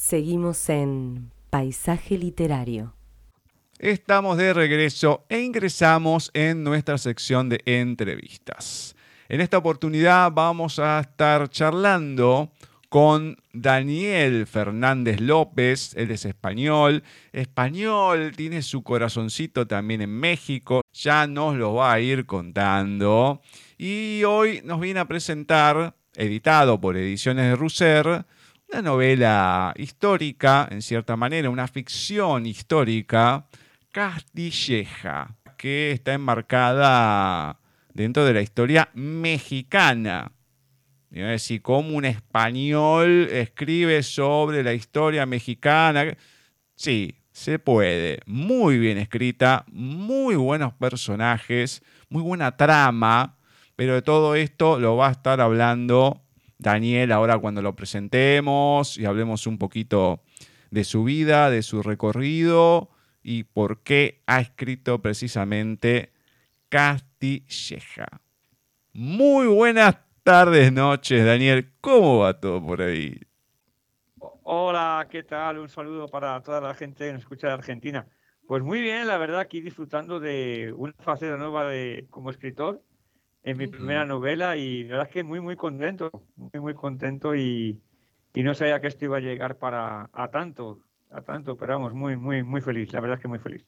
Seguimos en Paisaje Literario. Estamos de regreso e ingresamos en nuestra sección de entrevistas. En esta oportunidad vamos a estar charlando con Daniel Fernández López, él es español, español, tiene su corazoncito también en México, ya nos lo va a ir contando. Y hoy nos viene a presentar, editado por Ediciones de Russer, una novela histórica, en cierta manera, una ficción histórica, castilleja, que está enmarcada dentro de la historia mexicana. Y decir, cómo un español escribe sobre la historia mexicana. Sí, se puede. Muy bien escrita, muy buenos personajes, muy buena trama. Pero de todo esto lo va a estar hablando Daniel ahora cuando lo presentemos y hablemos un poquito de su vida, de su recorrido y por qué ha escrito precisamente Castilleja. Muy buenas tardes, noches, Daniel. ¿Cómo va todo por ahí? Hola, ¿qué tal? Un saludo para toda la gente que nos escucha de Argentina. Pues muy bien, la verdad, aquí disfrutando de una faceta nueva de, como escritor en mi primera novela y la verdad es que muy, muy contento, muy, muy contento y, y no sabía que esto iba a llegar para a tanto, a tanto, pero vamos, muy, muy, muy feliz, la verdad es que muy feliz.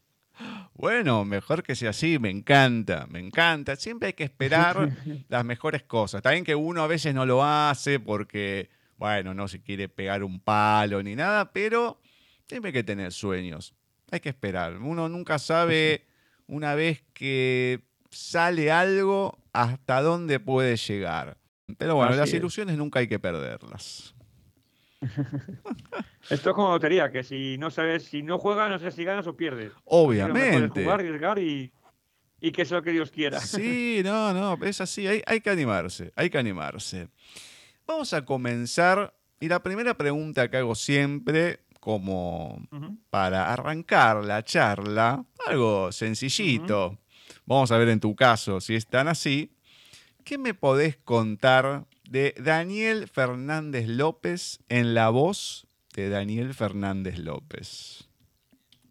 Bueno, mejor que sea así, me encanta, me encanta. Siempre hay que esperar las mejores cosas. También que uno a veces no lo hace porque, bueno, no se quiere pegar un palo ni nada, pero siempre hay que tener sueños. Hay que esperar. Uno nunca sabe una vez que sale algo hasta dónde puede llegar. Pero bueno, las ilusiones nunca hay que perderlas. Esto es como lotería, que si no sabes, si no juegas, no sé si ganas o pierdes. Obviamente. Jugar, arriesgar y, y que sea lo que Dios quiera. Sí, no, no, es así, hay, hay que animarse, hay que animarse. Vamos a comenzar, y la primera pregunta que hago siempre, como para arrancar la charla, algo sencillito. Vamos a ver en tu caso si es tan así. ¿Qué me podés contar de Daniel Fernández López en la voz de Daniel Fernández López.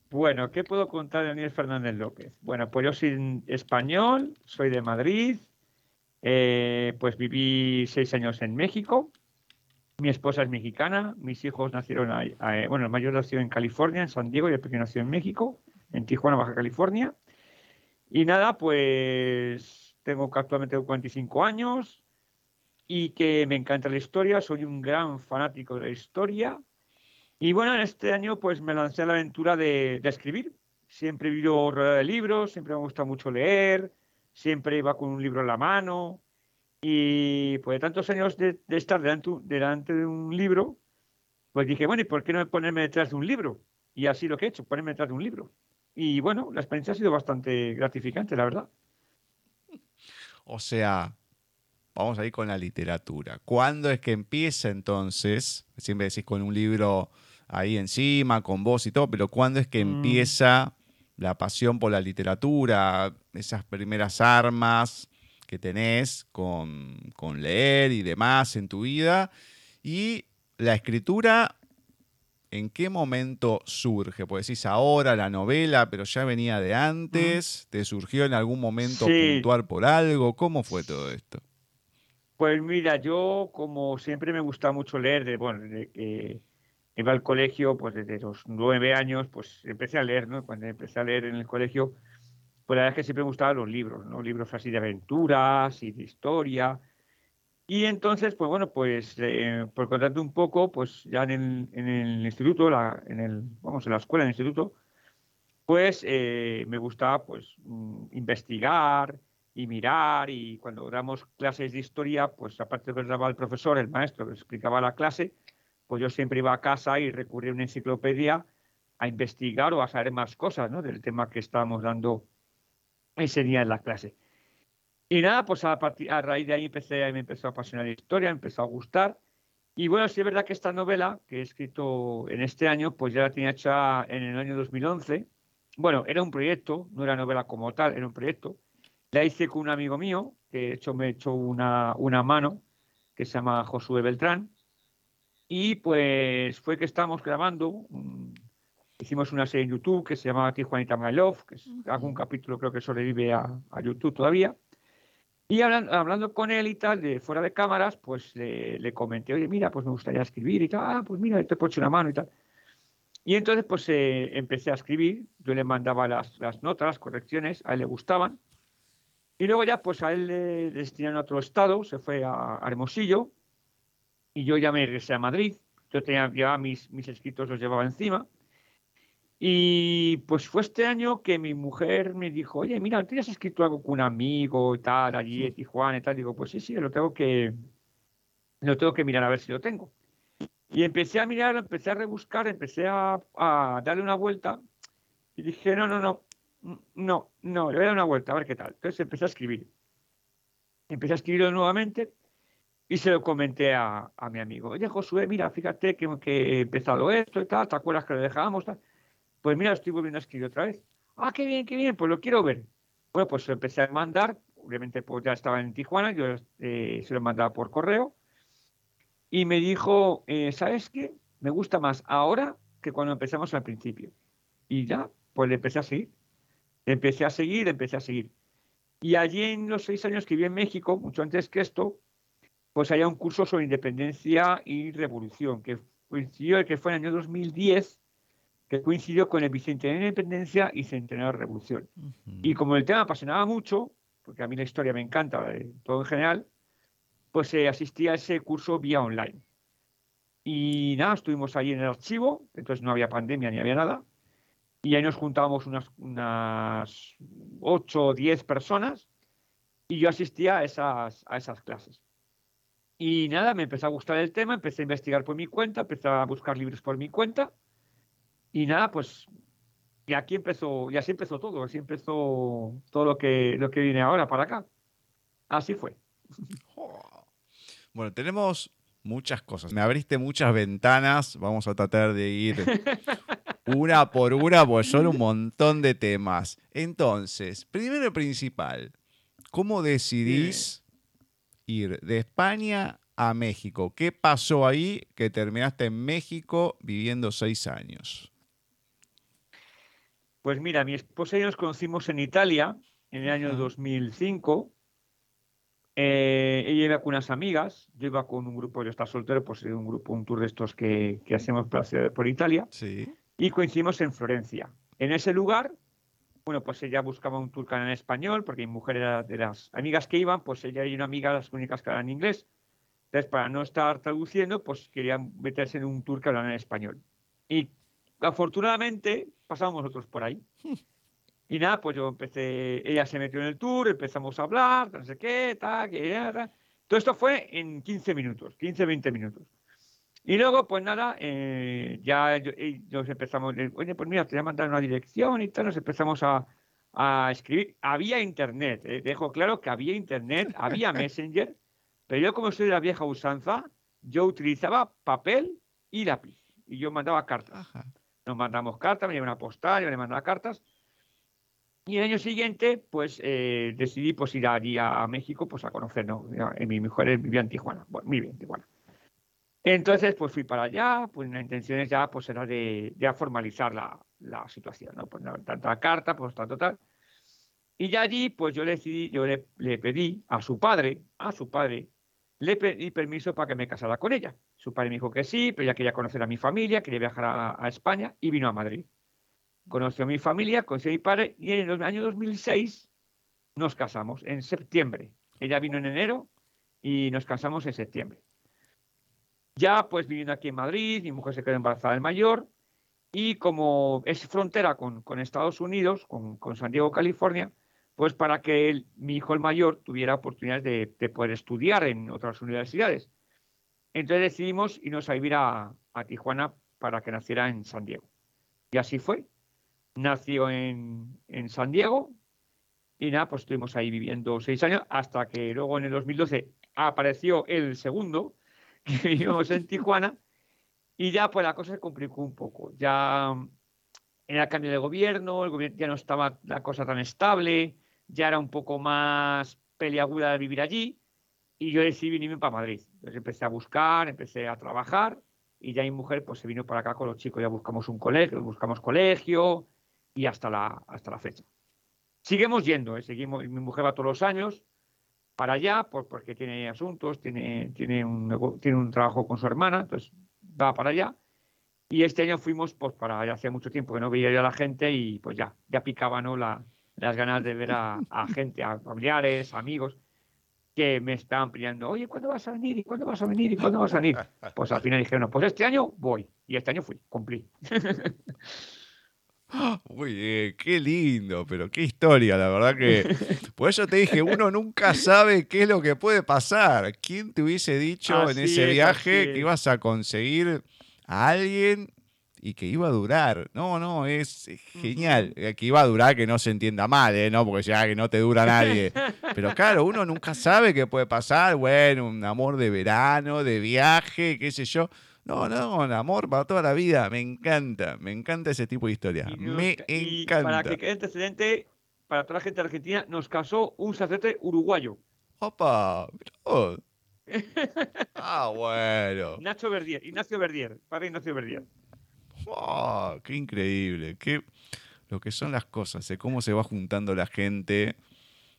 Bueno, ¿qué puedo contar de Daniel Fernández López? Bueno, pues yo soy español, soy de Madrid, eh, pues viví seis años en México, mi esposa es mexicana, mis hijos nacieron, bueno, el mayor nació en California, en San Diego, y el pequeño nació en México, en Tijuana, Baja California. Y nada, pues tengo actualmente 45 años, y que me encanta la historia, soy un gran fanático de la historia. Y bueno, en este año pues me lancé a la aventura de, escribir. Siempre he vivido rodeado de libros, siempre me gusta mucho leer, siempre iba con un libro en la mano. Y pues de tantos años de, estar delante, delante, de un libro, pues dije, bueno, ¿y por qué no ponerme detrás de un libro? Y así lo que he hecho, ponerme detrás de un libro. Y bueno, la experiencia ha sido bastante gratificante, la verdad. O sea, vamos a ir con la literatura. ¿Cuándo es que empieza entonces? Siempre decís con un libro ahí encima, con vos y todo, pero ¿cuándo es que mm. empieza la pasión por la literatura, esas primeras armas que tenés con, con leer y demás en tu vida? Y la escritura, ¿en qué momento surge? Pues decís ahora la novela, pero ya venía de antes, ¿te surgió en algún momento puntuar por algo? ¿Cómo fue todo esto? Pues mira, yo como siempre me gusta mucho leer, de, bueno, de que iba al colegio, pues desde los nueve años, pues empecé a leer, ¿no? Cuando empecé a leer en el colegio, pues la verdad es que siempre me gustaban los libros, ¿no? Libros así de aventuras y de historia. Y entonces, pues bueno, pues eh, por contarte un poco, pues ya en el, instituto, la, en el, vamos, en la escuela, en el instituto, pues eh, me gustaba pues mm, investigar, y mirar y cuando damos clases de historia, pues aparte de que daba el profesor, el maestro que explicaba la clase, pues yo siempre iba a casa y recurría a una enciclopedia a investigar o a saber más cosas ¿no? del tema que estábamos dando ese día en la clase. Y nada, pues a, a raíz de ahí empecé, me empezó a apasionar la historia, me empezó a gustar. Y bueno, sí es verdad que esta novela que he escrito en este año, pues ya la tenía hecha en el año 2011. Bueno, era un proyecto, no era novela como tal, era un proyecto la hice con un amigo mío, que de hecho me echó una, una mano, que se llama Josué Beltrán. Y pues fue que estábamos grabando, hicimos una serie en YouTube que se llamaba Tijuanita My Love, que es algún capítulo creo que sobrevive a, a YouTube todavía. Y hablando, hablando, con él y tal, de fuera de cámaras, pues le, comenté, oye, mira, pues me gustaría escribir y tal, ah, pues mira, te he puesto una mano y tal. Y entonces, pues eh, empecé a escribir, yo le mandaba las, las, notas, las correcciones, a él le gustaban. Y luego ya, pues a él le destinaron a otro estado, se fue a, Hermosillo, y yo ya me regresé a Madrid. Yo tenía ya mis, mis escritos, los llevaba encima. Y pues fue este año que mi mujer me dijo, oye, mira, ¿tienes escrito algo con un amigo y tal, allí en Tijuana y tal? Digo, pues sí, sí, lo tengo que, lo tengo que mirar a ver si lo tengo. Y empecé a mirar, empecé a rebuscar, empecé a, a darle una vuelta y dije, no, no, no, no, no, le voy a dar una vuelta, a ver qué tal. Entonces empecé a escribir. Empecé a escribirlo nuevamente y se lo comenté a, a mi amigo. Oye, Josué, mira, fíjate que, que, he empezado esto y tal, ¿te acuerdas que lo dejábamos? Tal? Pues mira, estoy volviendo a escribir otra vez. Ah, qué bien, qué bien, pues lo quiero ver. Bueno, pues empecé a mandar, obviamente pues ya estaba en Tijuana, yo eh, se lo mandaba por correo. Y me dijo, eh, ¿sabes qué? Me gusta más ahora que cuando empezamos al principio. Y ya, pues le empecé a seguir. Empecé a seguir, empecé a seguir. Y allí en los seis años que viví en México, mucho antes que esto, pues había un curso sobre independencia y revolución, que coincidió que fue en el año 2010 que coincidió con el bicentenario de la independencia y centenario de la revolución. Y como el tema apasionaba mucho, porque a mí la historia me encanta, todo en general, pues eh, asistí a ese curso vía online. Y nada, estuvimos ahí en el archivo, entonces no había pandemia ni había nada, y ahí nos juntábamos unas, unas 8 o 10 personas, y yo asistía a esas, a esas clases. Y nada, me empezó a gustar el tema, empecé a investigar por mi cuenta, empecé a buscar libros por mi cuenta, y nada, pues y aquí empezó, y así empezó todo, así empezó todo lo que, lo que viene ahora para acá. Así fue. Bueno, tenemos muchas cosas. Me abriste muchas ventanas. Vamos a tratar de ir una por una, porque son un montón de temas. Entonces, primero y principal, ¿cómo decidís ir de España a México? ¿Qué pasó ahí que terminaste en México viviendo seis años? Pues mira, mi esposa y yo nos conocimos en Italia en el año 2005. Eh, ella iba con unas amigas, yo iba con un grupo, yo estaba soltero, pues un grupo, un tour de estos que, hacemos por, por Italia. Sí. Y coincidimos en Florencia. En ese lugar, bueno, pues ella buscaba un tour en español, porque mi mujer era de las amigas que iban, pues ella y una amiga, las únicas que hablan inglés. Entonces, para no estar traduciendo, pues querían meterse en un tour que hablan en español. Y afortunadamente pasamos nosotros por ahí. Y nada, pues yo empecé, ella se metió en el tour, empezamos a hablar, no sé qué, tal, que Todo esto fue en 15 minutos, 15, 20 minutos. Y luego, pues nada, eh, ya nos empezamos, oye, pues mira, te voy a mandar una dirección y tal, nos empezamos a, escribir. Había internet, eh, dejo claro que había internet, había Messenger, pero yo como soy de la vieja usanza, yo utilizaba papel y lápiz y yo mandaba cartas. Nos mandamos cartas, me llevé una postal, le mandaba cartas. Y el año siguiente, pues eh, decidí pues, ir allí a, México pues, a conocer, ¿no? Mi mujer vivía en Tijuana, bueno, vivía en Tijuana. Entonces, pues fui para allá, pues la intención ya pues, era de, de formalizar la, la, situación, ¿no? Pues tanta carta, pues tanto tal. Y ya allí, pues yo decidí, yo le, le pedí a su padre, a su padre, le pedí permiso para que me casara con ella. Su padre me dijo que sí, pero ella quería conocer a mi familia, quería viajar a, España y vino a Madrid. Conoció a mi familia, conoció a mi padre y en el año 2006 nos casamos, en septiembre. Ella vino en enero y nos casamos en septiembre. Ya pues viviendo aquí en Madrid, mi mujer se quedó embarazada del mayor y como es frontera con, Estados Unidos, con, con San Diego, California, pues para que mi hijo el mayor tuviera oportunidades de, poder estudiar en otras universidades. Entonces decidimos irnos a vivir a, Tijuana para que naciera en San Diego. Y así fue. Nació en, San Diego y nada, pues estuvimos ahí viviendo seis años hasta que luego en el 2012 apareció el segundo, que vivimos en Tijuana, y ya pues la cosa se complicó un poco. Ya era cambio de gobierno, el gobierno ya no estaba la cosa tan estable, ya era un poco más peliaguda de vivir allí y yo decidí venirme para Madrid. Entonces empecé a buscar, empecé a trabajar y ya mi mujer pues se vino para acá con los chicos, ya buscamos un colegio, buscamos colegio y hasta la, hasta la fecha. Seguimos yendo, ¿eh? seguimos, mi mujer va todos los años para allá pues, porque tiene asuntos, tiene, tiene, un, tiene un trabajo con su hermana, entonces va para allá. Y este año fuimos, pues para allá hacía mucho tiempo que no veía yo a la gente y pues ya, ya picaba ¿no? la, las ganas de ver a, a gente, a familiares, amigos que me estaban pidiendo, oye, ¿cuándo vas a venir? ¿Y cuándo vas a venir? ¿Y cuándo vas a venir? Pues al final dijeron, pues este año voy. Y este año fui, cumplí. Uy, eh, qué lindo, pero qué historia, la verdad que... Por eso te dije, uno nunca sabe qué es lo que puede pasar. ¿Quién te hubiese dicho en ese viaje que ibas a conseguir a alguien y que iba a durar. No, no, es genial. Eh, que iba a durar que no se entienda mal, ¿eh? ¿no? Porque ya que no te dura nadie. Pero claro, uno nunca sabe qué puede pasar. Bueno, un amor de verano, de viaje, qué sé yo. No, no, un amor para toda la vida. Me encanta, me encanta ese tipo de historia. me encanta. para que quede antecedente, para toda la gente Argentina, nos casó un sacerdote uruguayo. Opa, ah, bueno. Nacho Verdier, Ignacio Verdier, padre Ignacio Verdier. Qué increíble, qué, lo que son las cosas, de cómo se va juntando la gente.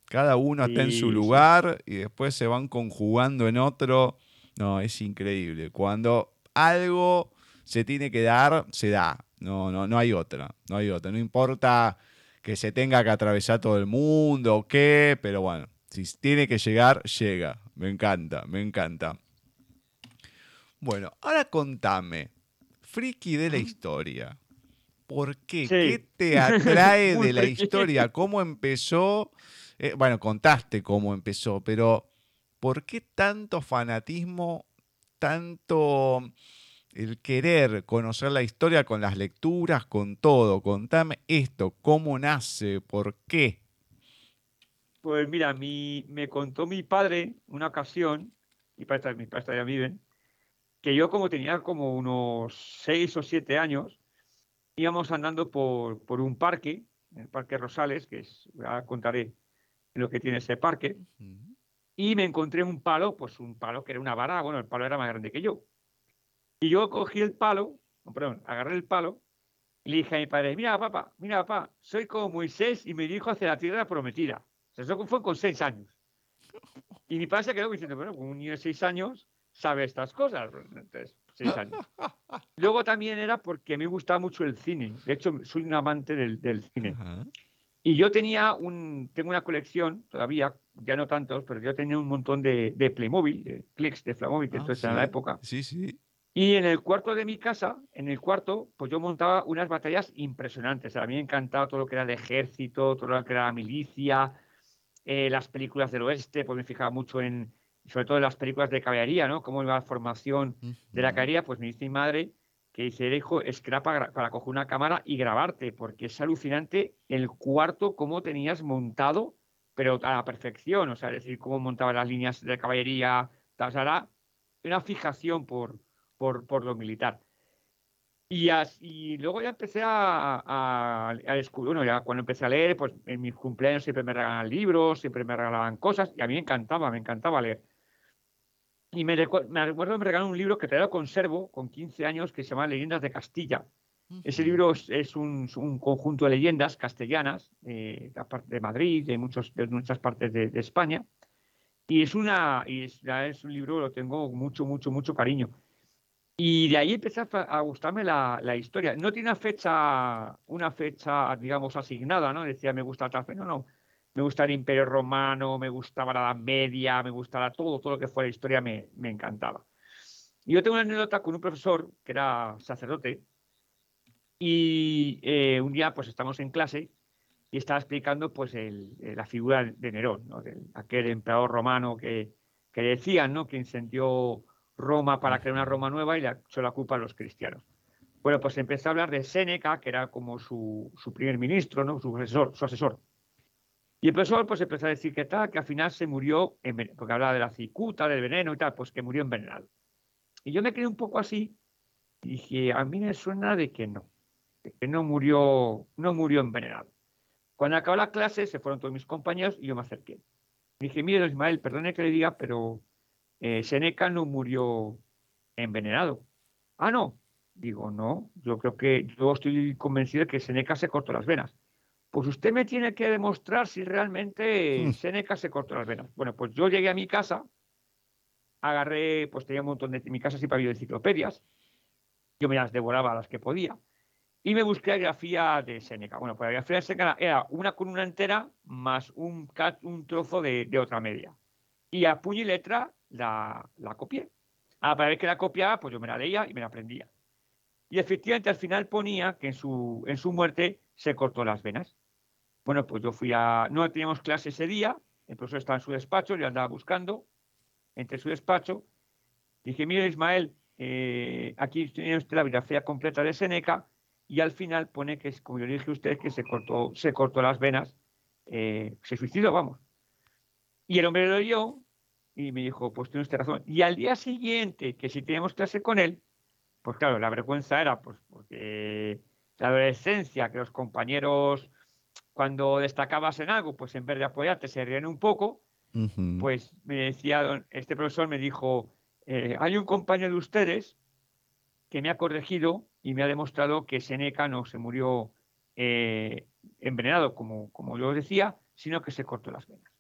Cada uno está en su lugar y después se van conjugando en otro. No, es increíble. Cuando algo se tiene que dar, se da. No, no, no hay otra. No hay otra. No importa que se tenga que atravesar todo el mundo o qué, pero bueno, si tiene que llegar, llega. Me encanta, me encanta. Bueno, ahora contame, friki de la historia. ¿Por qué? ¿Qué te atrae de la historia? ¿Cómo empezó? Eh, bueno, contaste cómo empezó, pero ¿por qué tanto fanatismo, tanto el querer conocer la historia con las lecturas, con todo? Contame esto, ¿cómo nace? ¿Por qué? Pues mira, mi, me contó mi padre una ocasión, mi padre, mi padre ya viven, que yo como tenía como unos seis o siete años, íbamos andando por, por un parque, el Parque Rosales, que es, ya contaré lo que tiene ese parque, y me encontré un palo, pues un palo que era una vara, bueno, el palo era más grande que yo. Y yo cogí el palo, perdón, agarré el palo y le dije a mi padre, mira papá, mira papá, soy como Moisés y me dirijo hacia la tierra prometida. eso fue con seis años. Y mi padre se quedó diciendo, bueno, con un niño de seis años, sabe estas cosas. Entonces, seis años. Luego también era porque me gustaba mucho el cine. De hecho, soy un amante del, cine. Y yo tenía un, tengo una colección, todavía, ya no tantos, pero yo tenía un montón de, de Playmobil, de clics de Playmobil, que esto es en la época. Sí, sí. Y en el cuarto de mi casa, en el cuarto, pues yo montaba unas batallas impresionantes. A mí me encantaba todo lo que era el ejército, todo lo que era la milicia, eh, las películas del oeste, pues me fijaba mucho en, sobre todo en las películas de caballería, ¿no? Cómo iba la formación de la caballería, pues me dice mi madre que dice, hijo, es que era para, coger una cámara y grabarte, porque es alucinante el cuarto, cómo tenías montado, pero a la perfección, o sea, es decir, cómo montaba las líneas de caballería, o sea, era una fijación por, por, por lo militar. Y, así, luego ya empecé a, a, descubrir, bueno, ya cuando empecé a leer, pues en mis cumpleaños siempre me regalaban libros, siempre me regalaban cosas, y a mí me encantaba, me encantaba leer. Y me, recuerdo me regalaron un libro que todavía conservo con 15 años que se llama Leyendas de Castilla. Ese libro es, un, un, conjunto de leyendas castellanas eh, de Madrid, de, muchos, de muchas partes de, España. Y es, una, y es, es un libro, lo tengo mucho, mucho, mucho cariño. Y de ahí empecé a, gustarme la, la, historia. No tiene una fecha, una fecha, digamos, asignada, ¿no? Decía, me gusta tal no, no me gustaba el Imperio Romano, me gustaba la Edad Media, me gustaba todo, todo lo que fuera historia me, me encantaba. Y yo tengo una anécdota con un profesor que era sacerdote y eh, un día pues estamos en clase y estaba explicando pues eh, la figura de Nerón, aquel emperador romano que, que decían ¿no? que incendió Roma para crear una Roma nueva y le echó la culpa a los cristianos. Bueno, pues empezó a hablar de Séneca, que era como su, su primer ministro, ¿no? su, asesor, su asesor. Y el profesor pues empezó a decir que tal, que al final se murió, porque hablaba de la cicuta, del veneno y tal, pues que murió envenenado. Y yo me quedé un poco así y dije, a mí me suena de que no, de que no murió, no murió envenenado. Cuando acabó la clase se fueron todos mis compañeros y yo me acerqué. Dije, mire, Ismael, perdone que le diga, pero eh, Seneca no murió envenenado. Ah, no. Digo, no, yo creo que yo estoy convencido de que Seneca se cortó las venas. Pues usted me tiene que demostrar si realmente Mm. Seneca se cortó las venas. Bueno, pues yo llegué a mi casa, agarré, pues tenía un montón de, en mi casa siempre había enciclopedias, yo me las devoraba las que podía, y me busqué la grafía de Seneca. Bueno, pues la grafía de Seneca era una columna entera más un, un trozo de, de otra media. Y a puño y letra la, la copié. Ah, para ver que la copiaba, pues yo me la leía y me la aprendía. Y efectivamente al final ponía que en su, en su muerte se cortó las venas. Bueno, pues yo fui a... No teníamos clase ese día, el profesor estaba en su despacho, yo andaba buscando entre su despacho. Dije, mire Ismael, eh, aquí tiene usted la biografía completa de Seneca y al final pone que, como yo le dije a usted, que se cortó, se cortó las venas, eh, se suicidó, vamos. Y el hombre lo oyó y me dijo, pues tiene usted razón. Y al día siguiente, que si teníamos clase con él, pues claro, la vergüenza era pues porque la adolescencia, que los compañeros cuando destacabas en algo, pues en vez de apoyarte se ríen un poco, pues me decía, este profesor me dijo, eh, hay un compañero de ustedes que me ha corregido y me ha demostrado que Seneca no se murió eh, envenenado, como, como yo decía, sino que se cortó las venas.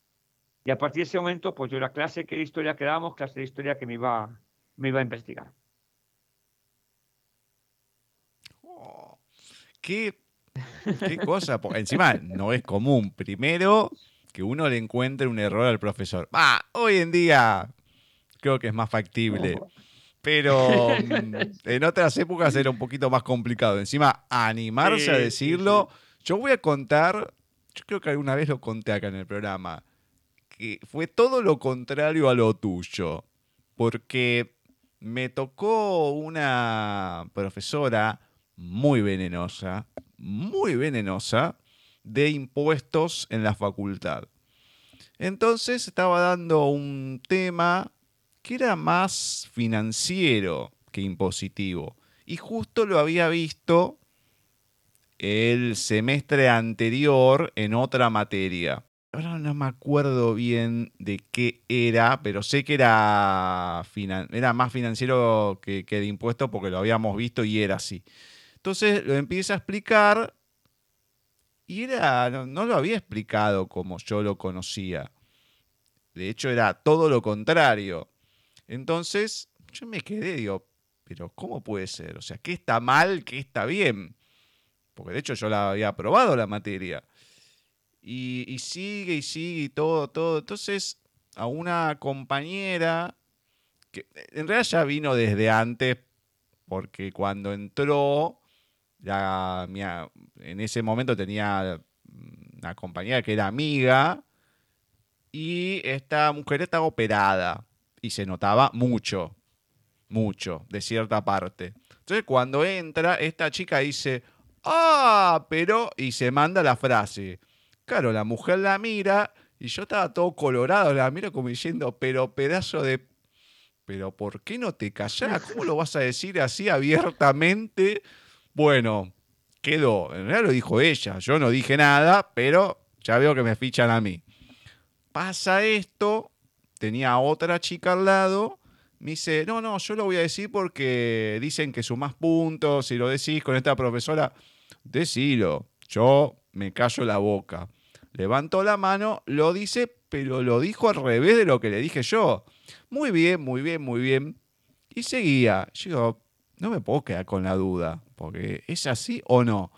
Y a partir de ese momento, pues yo la clase que de historia que dábamos, clase de historia que me iba, me iba a investigar. Oh, qué, qué cosa. encima no es común. Primero, que uno le encuentre un error al profesor. Ah, hoy en día creo que es más factible. Pero en otras épocas era un poquito más complicado. Encima, animarse a Sí, decirlo. Yo voy a contar, yo creo que alguna vez lo conté acá en el programa, que fue todo lo contrario a lo tuyo. Porque me tocó una profesora muy venenosa, muy venenosa, de impuestos en la facultad. Entonces estaba dando un tema que era más financiero que impositivo. Y justo lo había visto el semestre anterior en otra materia. Ahora no me acuerdo bien de qué era, pero sé que era, más financiero que, que de impuestos porque lo habíamos visto y era así. Entonces lo empieza a explicar y era, no, lo había explicado como yo lo conocía. De hecho, era todo lo contrario. Entonces, yo me quedé, digo, pero ¿cómo puede ser? O sea, ¿qué está mal? ¿Qué está bien? Porque de hecho yo la había aprobado la materia. Y, y sigue y sigue y todo, todo. Entonces, a una compañera, que en realidad ya vino desde antes, porque cuando entró, la, en ese momento tenía una compañera que era amiga, y esta mujer estaba operada, y se notaba mucho, mucho, de cierta parte. Entonces, cuando entra, esta chica dice, ah, pero, y se manda la frase. Claro, la mujer la mira y yo estaba todo colorado, la miro como diciendo, pero pedazo de... Pero ¿por qué no te callás? ¿Cómo lo vas a decir así abiertamente? Bueno, quedó. En realidad lo dijo ella, yo no dije nada, pero ya veo que me fichan a mí. Pasa esto, tenía otra chica al lado, me dice, no, no, yo lo voy a decir porque dicen que sumás puntos, si lo decís con esta profesora, decilo, yo me callo la boca. Levantó la mano, lo dice, pero lo dijo al revés de lo que le dije yo. Muy bien, muy bien, muy bien. Y seguía. Yo no me puedo quedar con la duda, porque es así o no.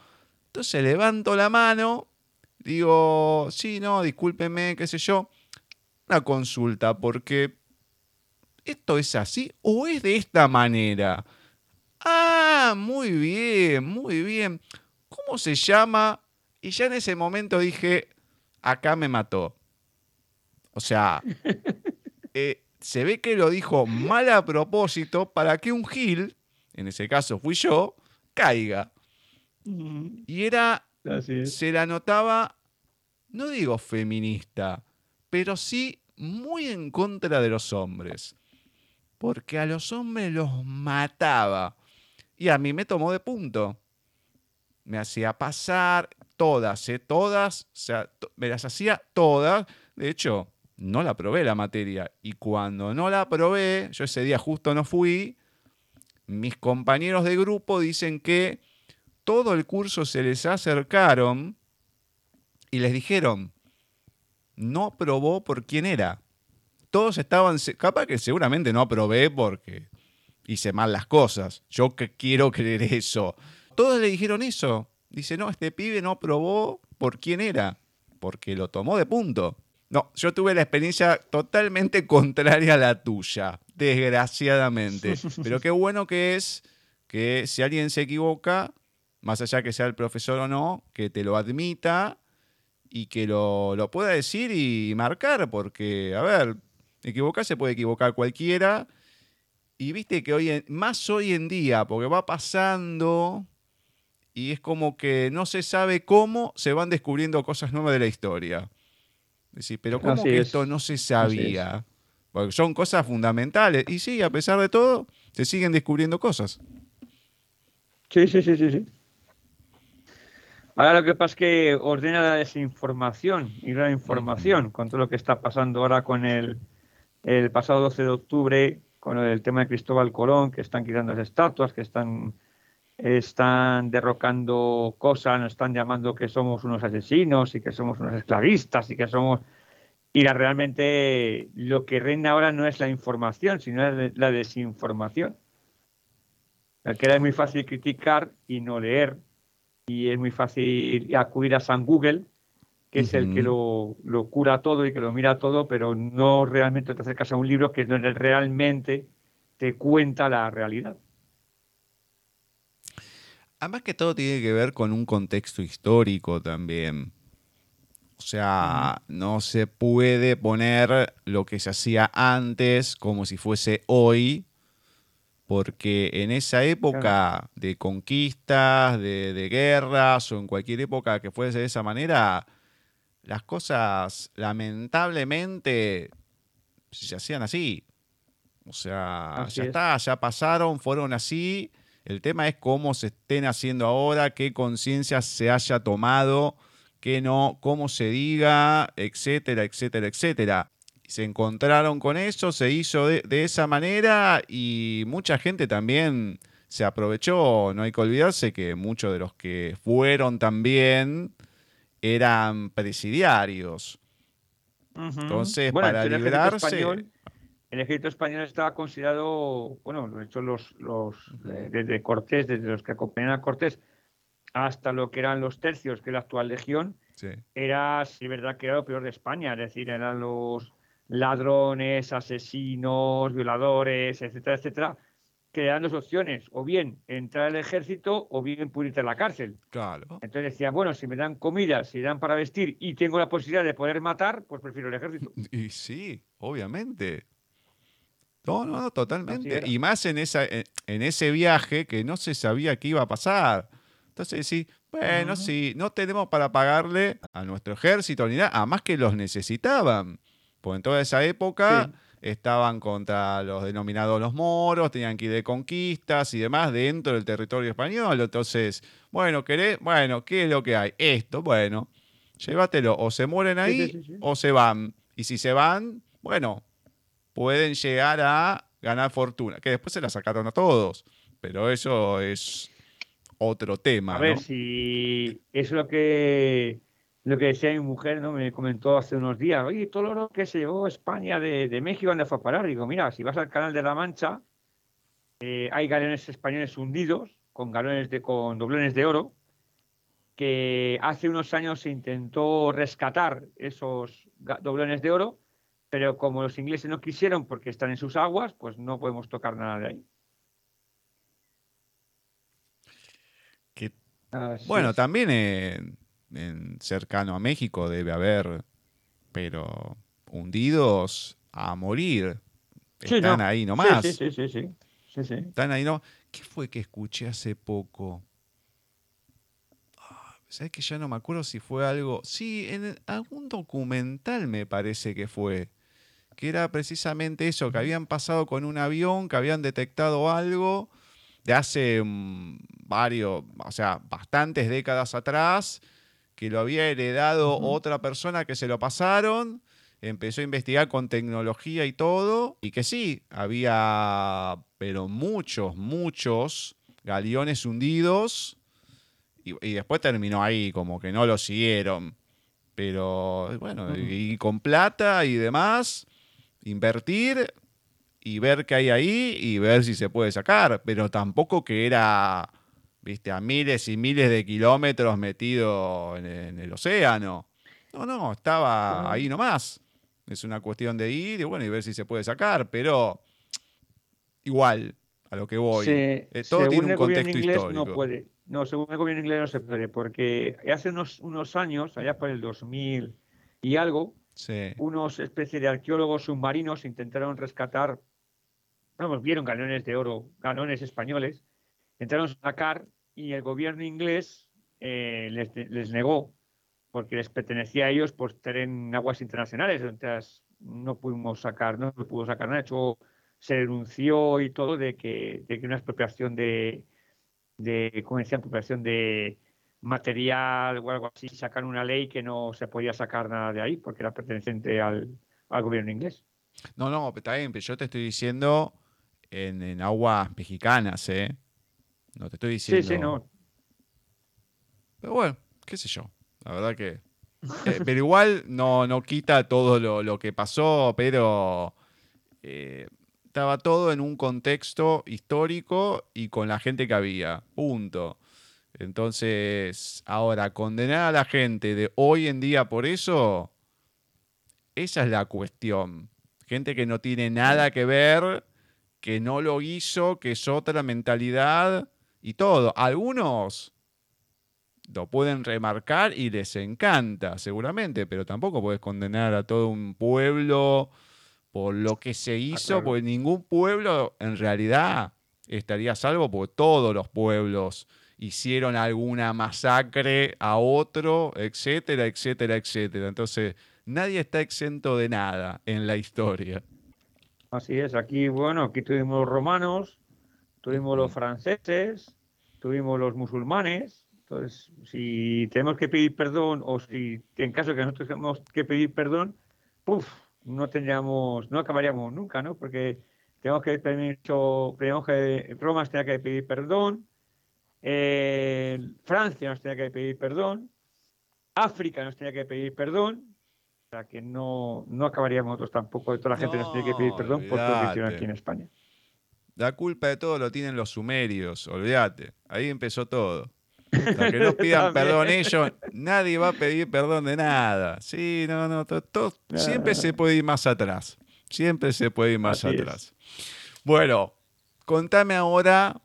Entonces levanto la mano, digo, sí, no, discúlpeme, qué sé yo. Una consulta, porque ¿esto es así o es de esta manera? Ah, muy bien, muy bien. ¿Cómo se llama? Y ya en ese momento dije, acá me mató. O sea, eh, se ve que lo dijo mal a propósito para que un Gil, en ese caso fui yo, caiga. Y era, se la notaba, no digo feminista, pero sí muy en contra de los hombres. Porque a los hombres los mataba. Y a mí me tomó de punto. Me hacía pasar todas, ¿eh? Todas, o sea, to- me las hacía todas. De hecho, no la probé la materia. Y cuando no la probé, yo ese día justo no fui, mis compañeros de grupo dicen que todo el curso se les acercaron y les dijeron, no aprobó por quién era. Todos estaban, capaz que seguramente no aprobé porque hice mal las cosas. Yo que quiero creer eso. Todos le dijeron eso. Dice, no, este pibe no aprobó por quién era, porque lo tomó de punto. No, yo tuve la experiencia totalmente contraria a la tuya, desgraciadamente. Pero qué bueno que es que si alguien se equivoca, más allá que sea el profesor o no, que te lo admita y que lo, lo pueda decir y marcar, porque, a ver, equivocarse puede equivocar cualquiera. Y viste que hoy, más hoy en día, porque va pasando y es como que no se sabe cómo se van descubriendo cosas nuevas de la historia. Decir, pero ¿cómo que esto no se sabía? Porque son cosas fundamentales. Y sí, a pesar de todo, se siguen descubriendo cosas. Sí, sí, sí, sí, sí. Ahora lo que pasa es que ordena la desinformación y la información con todo lo que está pasando ahora con el, el pasado 12 de octubre, con el tema de Cristóbal Colón, que están quitando las estatuas, que están, están derrocando cosas, nos están llamando que somos unos asesinos y que somos unos esclavistas y que somos... Y la, realmente lo que reina ahora no es la información, sino la desinformación. Que era muy fácil criticar y no leer y es muy fácil acudir a San Google, que es el que lo, cura todo y que lo mira todo, pero no realmente te acercas a un libro que es donde realmente te cuenta la realidad. Además que todo tiene que ver con un contexto histórico también. O sea, no se puede poner lo que se hacía antes como si fuese hoy, porque en esa época de conquistas, de, guerras o en cualquier época que fuese de esa manera, las cosas lamentablemente se hacían así. O sea, ya está, ya pasaron, fueron así. El tema es cómo se estén haciendo ahora, qué conciencia se haya tomado, qué no, cómo se diga, etcétera, etcétera, etcétera se encontraron con eso, se hizo de, esa manera y mucha gente también se aprovechó. No hay que olvidarse que muchos de los que fueron también eran presidiarios. Entonces, para librarse... el ejército español estaba considerado, bueno, de hecho los, los desde Cortés, desde los que acompañan a Cortés, hasta lo que eran los tercios, que es la actual legión, era, sí, verdad, que era lo peor de España, es decir, eran los, ladrones, asesinos, violadores, etcétera, etcétera, que dan dos opciones, o bien entrar al ejército o bien pudrirte en la cárcel. Claro. Entonces decía, bueno, si me dan comida, si me dan para vestir y tengo la posibilidad de poder matar, pues prefiero el ejército. Y sí, obviamente. No, no, totalmente. Y más en, esa, en ese viaje que no se sabía qué iba a pasar. Entonces sí, bueno, sí, no tenemos para pagarle a nuestro ejército ni nada, además que los necesitaban. Pues en toda esa época estaban contra los denominados los moros, tenían que ir de conquistas y demás dentro del territorio español. Entonces, bueno, ¿querés? Bueno, ¿qué es lo que hay? Esto, bueno, llévatelo. O se mueren ahí o se van. Y si se van, bueno, pueden llegar a ganar fortuna, que después se la sacaron a todos. Pero eso es otro tema. A ver, si es lo que lo que decía mi mujer, ¿no? Me comentó hace unos días, oye, todo lo que se llevó España de, México, ¿dónde fue a parar? Digo, mira, si vas al canal de la Mancha, eh, hay galeones españoles hundidos con galones de, con doblones de oro, que hace unos años se intentó rescatar esos doblones de oro, pero como los ingleses no quisieron porque están en sus aguas, pues no podemos tocar nada de ahí. bueno, también en en, cercano a México debe haber, pero hundidos a morir. Están ahí nomás. Sí, sí, sí, sí, Están ahí no. ¿Qué fue que escuché hace poco? Ah, ¿Sabes que ya no me acuerdo si fue algo? Sí, en algún documental me parece que fue. Que era precisamente eso, que habían pasado con un avión, que habían detectado algo de hace mm, varios, o sea, bastantes décadas atrás, que lo había heredado otra persona que se lo pasaron. empezó a investigar con tecnología y todo, y que sí, había, pero muchos, muchos galeones hundidos, y, y después terminó ahí, como que no lo siguieron. Pero bueno, y con plata y demás, invertir y ver qué hay ahí y ver si se puede sacar, pero tampoco que era, viste, a miles y miles de kilómetros metido en, en el océano. No, no, estaba ahí nomás. Es una cuestión de ir y bueno, y ver si se puede sacar, pero igual, a lo que voy. Se- eh, todo tiene según un el gobierno contexto inglés histórico. no puede. No, según el gobierno inglés no se puede, porque hace unos, unos años, allá por el 2000 y algo, Unos especie de arqueólogos submarinos intentaron rescatar, vamos, vieron galones de oro, galones españoles, intentaron sacar y el gobierno inglés eh, les, les negó, porque les pertenecía a ellos por estar en aguas internacionales, entonces no pudimos sacar, no pudo sacar nada, de hecho se denunció y todo de que, de que una expropiación de, de, ¿cómo decían? Expropiación de material o algo así, sacaron una ley que no se podía sacar nada de ahí porque era perteneciente al, al gobierno inglés. No, no, está bien, pero yo te estoy diciendo en, en aguas mexicanas, ¿eh? No te estoy Sí, diciendo. sí, no. Pero bueno, qué sé yo. La verdad que. eh, pero igual no, no quita todo lo, lo que pasó, pero eh, estaba todo en un contexto histórico y con la gente que había. Punto. Entonces, ahora, condenar a la gente de hoy en día por eso, esa es la cuestión. Gente que no tiene nada que ver, que no lo hizo, que es otra mentalidad y todo. Algunos lo pueden remarcar y les encanta, seguramente, pero tampoco puedes condenar a todo un pueblo por lo que se hizo, claro. porque ningún pueblo en realidad estaría a salvo, porque todos los pueblos hicieron alguna masacre a otro, etcétera, etcétera, etcétera. Entonces, nadie está exento de nada en la historia. Así es, aquí, bueno, aquí tuvimos los romanos, tuvimos los franceses, tuvimos los musulmanes. Entonces, si tenemos que pedir perdón o si en caso de que nosotros tenemos que pedir perdón, puf, no tendríamos, no acabaríamos nunca, ¿no? Porque tenemos que pedir tenemos que Roma tenía que pedir perdón, eh, Francia nos tenía que pedir perdón, África nos tenía que pedir perdón, o sea que no, no acabaríamos nosotros tampoco, toda la gente nos tiene que pedir No, perdón por todo lo que hicieron aquí en España. La culpa de todo lo tienen los sumerios, olvídate. Ahí empezó todo. Hasta que no pidan perdón ellos, nadie va a pedir perdón de nada. Sí, no, no, to- to- siempre se puede ir más atrás. Siempre se puede ir más Así es. atrás. Bueno, contame ahora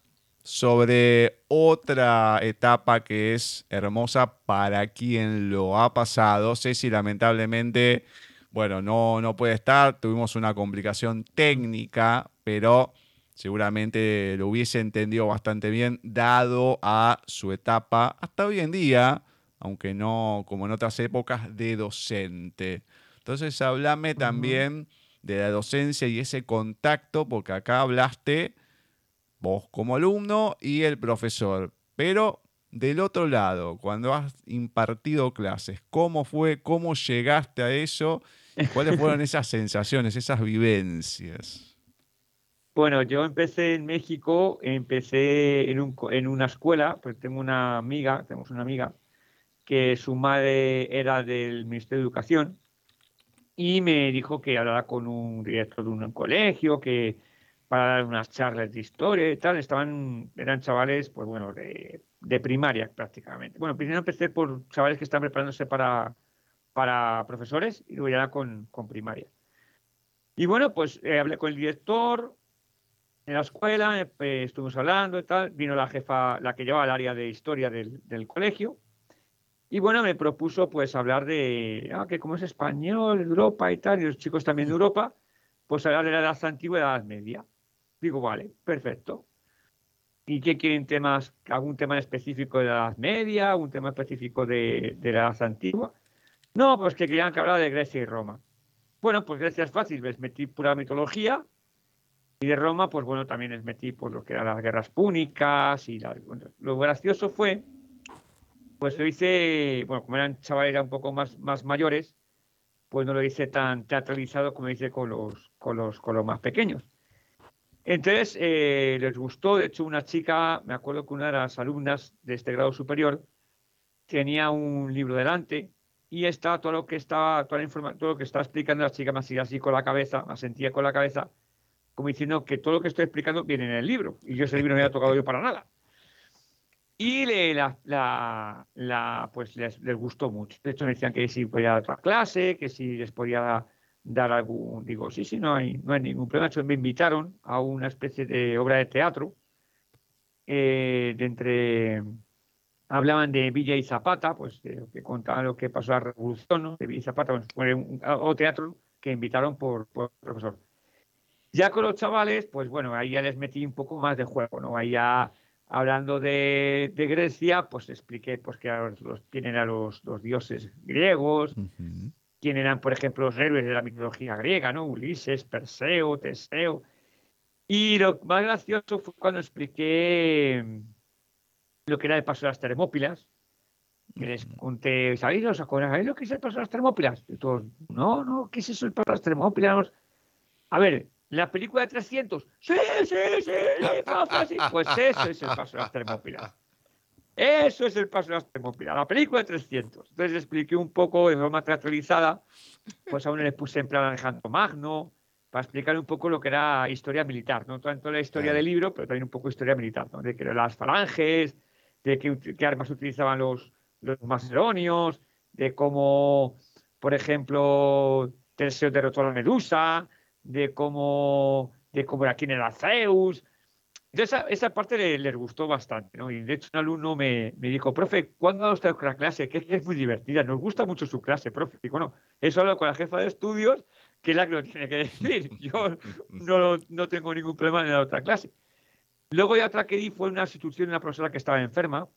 sobre otra etapa que es hermosa para quien lo ha pasado. Ceci, lamentablemente, bueno, no, no puede estar. Tuvimos una complicación técnica, pero seguramente lo hubiese entendido bastante bien, dado a su etapa hasta hoy en día, aunque no como en otras épocas, de docente. Entonces, hablame también de la docencia y ese contacto, porque acá hablaste vos como alumno y el profesor. Pero del otro lado, cuando has impartido clases, ¿cómo fue? ¿Cómo llegaste a eso? ¿Y ¿Cuáles fueron esas sensaciones, esas vivencias? Bueno, yo empecé en México, empecé en, un co- en una escuela, pues tengo una amiga, tenemos una amiga, que su madre era del Ministerio de Educación y me dijo que hablara con un director de un colegio, que para dar unas charlas de historia y tal, estaban, eran chavales, pues bueno, de, de primaria prácticamente. Bueno, primero empecé por chavales que están preparándose para, para profesores y luego ya con, con primaria. Y bueno, pues eh, hablé con el director, en la escuela, eh, estuvimos hablando y tal, vino la jefa, la que llevaba el área de historia del, del colegio, y bueno, me propuso pues hablar de, ah, que como es español, Europa y tal, y los chicos también de Europa, pues hablar de la edad antigua y la edad media. Digo, vale, perfecto. ¿Y qué quieren temas, algún tema específico de la edad media, un tema específico de, de la edad antigua? No, pues que querían que hablara de Grecia y Roma. Bueno, pues Grecia es fácil, les metí pura mitología, y de Roma, pues bueno, también les metí por lo que eran las guerras púnicas y la- bueno, lo gracioso fue, pues lo hice, bueno, como eran chavales un poco más, más mayores, pues no lo hice tan teatralizado como hice con los, con los, con los más pequeños. Entonces, eh, les gustó, de hecho, una chica, me acuerdo que una de las alumnas de este grado superior tenía un libro delante y estaba todo lo que estaba, toda la todo lo que estaba explicando la chica me hacía así con la cabeza, me sentía con la cabeza, como diciendo que todo lo que estoy explicando viene en el libro, y yo ese libro no había tocado yo para nada. Y le, la, la, pues les, les, gustó mucho. De hecho, me decían que si podía dar otra clase, que si les podía dar algún. Digo, sí, sí, no hay, no hay ningún problema. me invitaron a una especie de obra de teatro eh, de entre hablaban de Villa y Zapata, pues que contaban lo que pasó a la revolución, ¿no? De Villa y Zapata, fue un, o teatro que invitaron por, por, el profesor. Ya con los chavales, pues bueno, ahí ya les metí un poco más de juego, ¿no? Ahí ya hablando de, de Grecia, pues expliqué pues que los, tienen a los, los dioses griegos, quién eran, por ejemplo, los héroes de la mitología griega, ¿no? Ulises, Perseo, Teseo. Y lo más gracioso fue cuando expliqué lo que era el paso de las Termópilas, que les conté, ¿sabéis, lo que es el paso de las Termópilas? Y todos, no, no, ¿qué es eso el paso de las Termópilas? A ver, la película de 300, sí, sí, sí, sí, pues eso es el paso de las Termópilas. Eso es el paso de las Termópilas, la película de 300. Entonces expliqué un poco de forma teatralizada, pues a uno le puse en plan Alejandro Magno, para explicar un poco lo que era historia militar, no tanto la historia del libro, pero también un poco historia militar, ¿no? de que las falanges, de qué, armas utilizaban los, los macedonios, de cómo, por ejemplo, Teseo derrotó a la Medusa, de cómo, de cómo era quién era Zeus. Entonces, esa, parte les, gustó bastante, ¿no? Y de hecho, un alumno me, me dijo, profe, ¿cuándo va usted la clase? Que es muy divertida, nos gusta mucho su clase, profe. Y bueno, eso hablo con la jefa de estudios, que es la que lo tiene que decir. Yo no, no tengo ningún problema en la otra clase. Luego ya otra que di fue una institución de una profesora que estaba enferma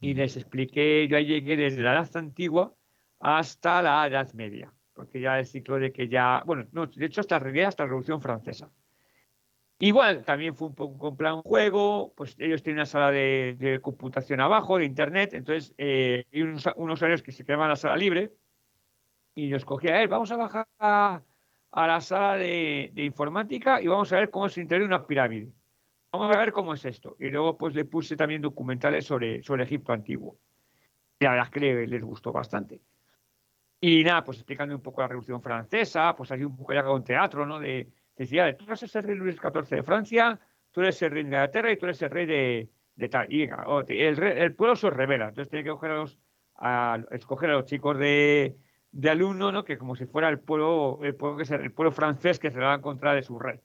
y les expliqué, yo ahí llegué desde la edad antigua hasta la edad media, porque ya el ciclo de que ya, bueno, no, de hecho hasta, hasta la Revolución Francesa. Igual, también fue un poco un plan juego, pues ellos tienen una sala de, computación abajo, de internet, entonces eh, hay unos, unos horarios que se quedaban la sala libre y yo escogí a él, vamos a bajar a, la sala de, de, informática y vamos a ver cómo se integra una pirámide vamos a ver cómo es esto. Y luego pues le puse también documentales sobre, sobre Egipto antiguo. Y la verdad es que les, gustó bastante. Y nada, pues explicando un poco la Revolución Francesa, pues hay un poco ya un teatro, ¿no? De, decía, tú eres el rey Luis XIV de Francia, tú eres el rey de Inglaterra y tú eres el rey de, de tal. Y el, el, pueblo se revela, entonces tiene que coger a los, a, escoger a los chicos de, de alumno, ¿no? Que como si fuera el pueblo, el pueblo, que el pueblo francés que se va en contra de su rey.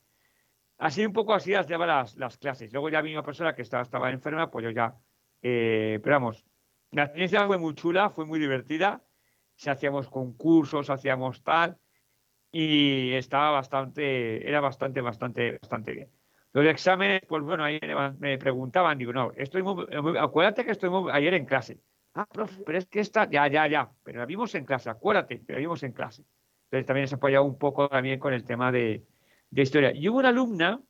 Así un poco así las lleva las, las clases. Luego ya vino una persona que estaba, estaba enferma, pues yo ya. Eh, pero vamos, la experiencia fue muy chula, fue muy divertida. Se hacíamos concursos, hacíamos tal. Y estaba bastante, era bastante, bastante, bastante bien. Los exámenes, pues bueno, ahí me preguntaban, digo, no, estoy muy, acuérdate que estoy ayer en clase. Ah, profe, pero es que está, ya, ya, ya, pero la vimos en clase, acuérdate, pero la vimos en clase. Entonces también se apoyado un poco también con el tema de, de historia. Y hubo una alumna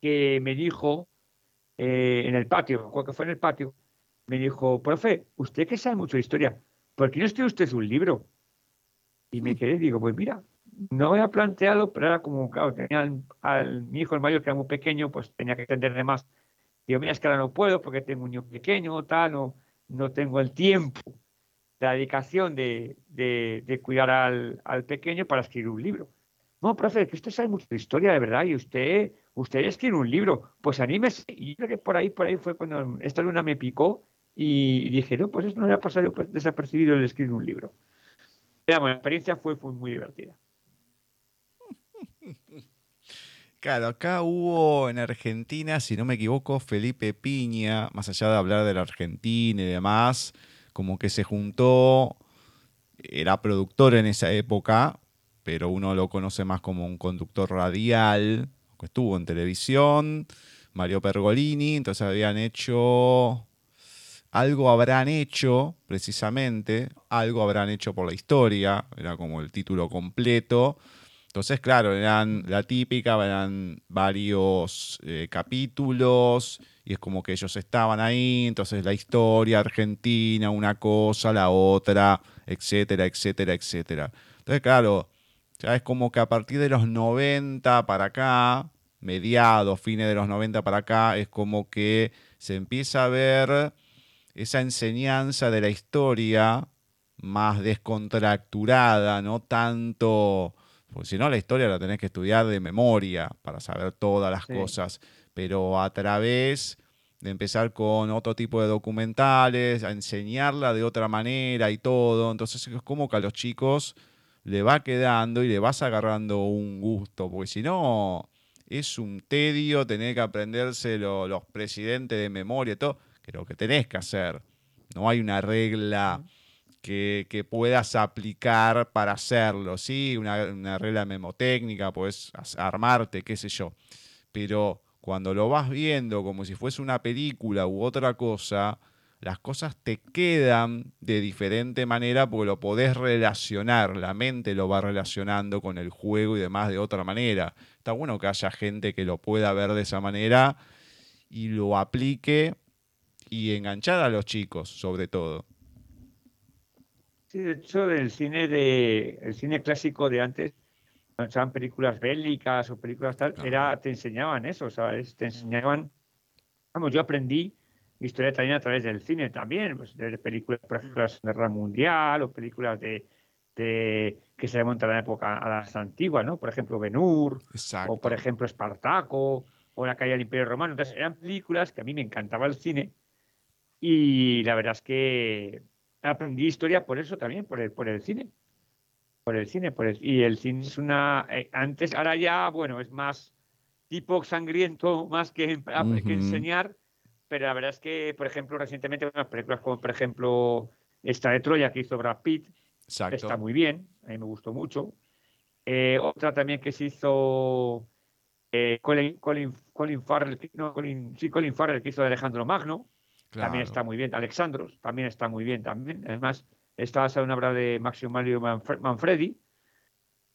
que me dijo eh, en el patio, creo que fue en el patio, me dijo, profe, usted que sabe mucho de historia, ¿por qué no estudia usted un libro? Y me quedé, digo, pues mira, no había planteado, pero era como, claro, tenía al, mi hijo el mayor que era muy pequeño, pues tenía que entenderle más. Digo, mira, es que ahora no puedo porque tengo un niño pequeño, tal, no, no tengo el tiempo, la dedicación de, de, cuidar al, al, pequeño para escribir un libro. No, profe, que usted sabe mucho de historia, de verdad, y usted, usted escribe un libro, pues anímese. Y yo creo que por ahí, por ahí fue cuando esta luna me picó y dije, no, pues esto no me ha pasado desapercibido el escribir un libro. Pero, la experiencia fue, fue muy divertida. Claro, acá hubo en Argentina, si no me equivoco, Felipe Piña, más allá de hablar de la Argentina y demás, como que se juntó, era productor en esa época, pero uno lo conoce más como un conductor radial, que estuvo en televisión, Mario Pergolini, entonces habían hecho, algo habrán hecho precisamente, algo habrán hecho por la historia, era como el título completo, Entonces, claro, eran la típica, eran varios eh, capítulos y es como que ellos estaban ahí, entonces la historia argentina, una cosa, la otra, etcétera, etcétera, etcétera. Entonces, claro, ya es como que a partir de los 90 para acá, mediados, fines de los 90 para acá, es como que se empieza a ver esa enseñanza de la historia más descontracturada, no tanto porque si no, la historia la tenés que estudiar de memoria para saber todas las cosas. Pero a través de empezar con otro tipo de documentales, a enseñarla de otra manera y todo. Entonces es como que a los chicos le va quedando y le vas agarrando un gusto. Porque si no, es un tedio tener que aprenderse los presidentes de memoria y todo. Que lo que tenés que hacer. No hay una regla que, puedas aplicar para hacerlo, ¿sí? Una, regla memotécnica, puedes armarte, qué sé yo. Pero cuando lo vas viendo como si fuese una película u otra cosa, las cosas te quedan de diferente manera porque lo podés relacionar, la mente lo va relacionando con el juego y demás de otra manera. Está bueno que haya gente que lo pueda ver de esa manera y lo aplique y enganchar a los chicos, sobre todo. Sí, de hecho, del cine de el cine clásico de antes, cuando eran películas bélicas o películas tal, era, te enseñaban eso, ¿sabes? Te enseñaban, vamos, yo aprendí historia también a través del cine también, pues, de películas, por ejemplo, de Guerra Mundial o películas de, de que se remontan a la época a las antiguas, ¿no? Por ejemplo, Benur, o por ejemplo, Espartaco, o La caída del Imperio Romano. Entonces, eran películas que a mí me encantaba el cine y la verdad es que aprendí historia por eso también, por el, por el cine. Por el cine, por y el cine es una. Eh, antes, ahora ya, bueno, es más tipo sangriento, más que, que enseñar, pero la verdad es que, por ejemplo, recientemente unas películas como, por ejemplo, esta de Troya que hizo Brad Pitt, está muy bien, a mí me gustó mucho. Eh, otra también que se hizo eh, Colin, Colin, Colin Farrell, no, Colin, sí, Colin Farrell que hizo de Alejandro Magno, también está muy bien. Alexandros también está muy bien también. Además, está basada en una obra de Mario Manfredi.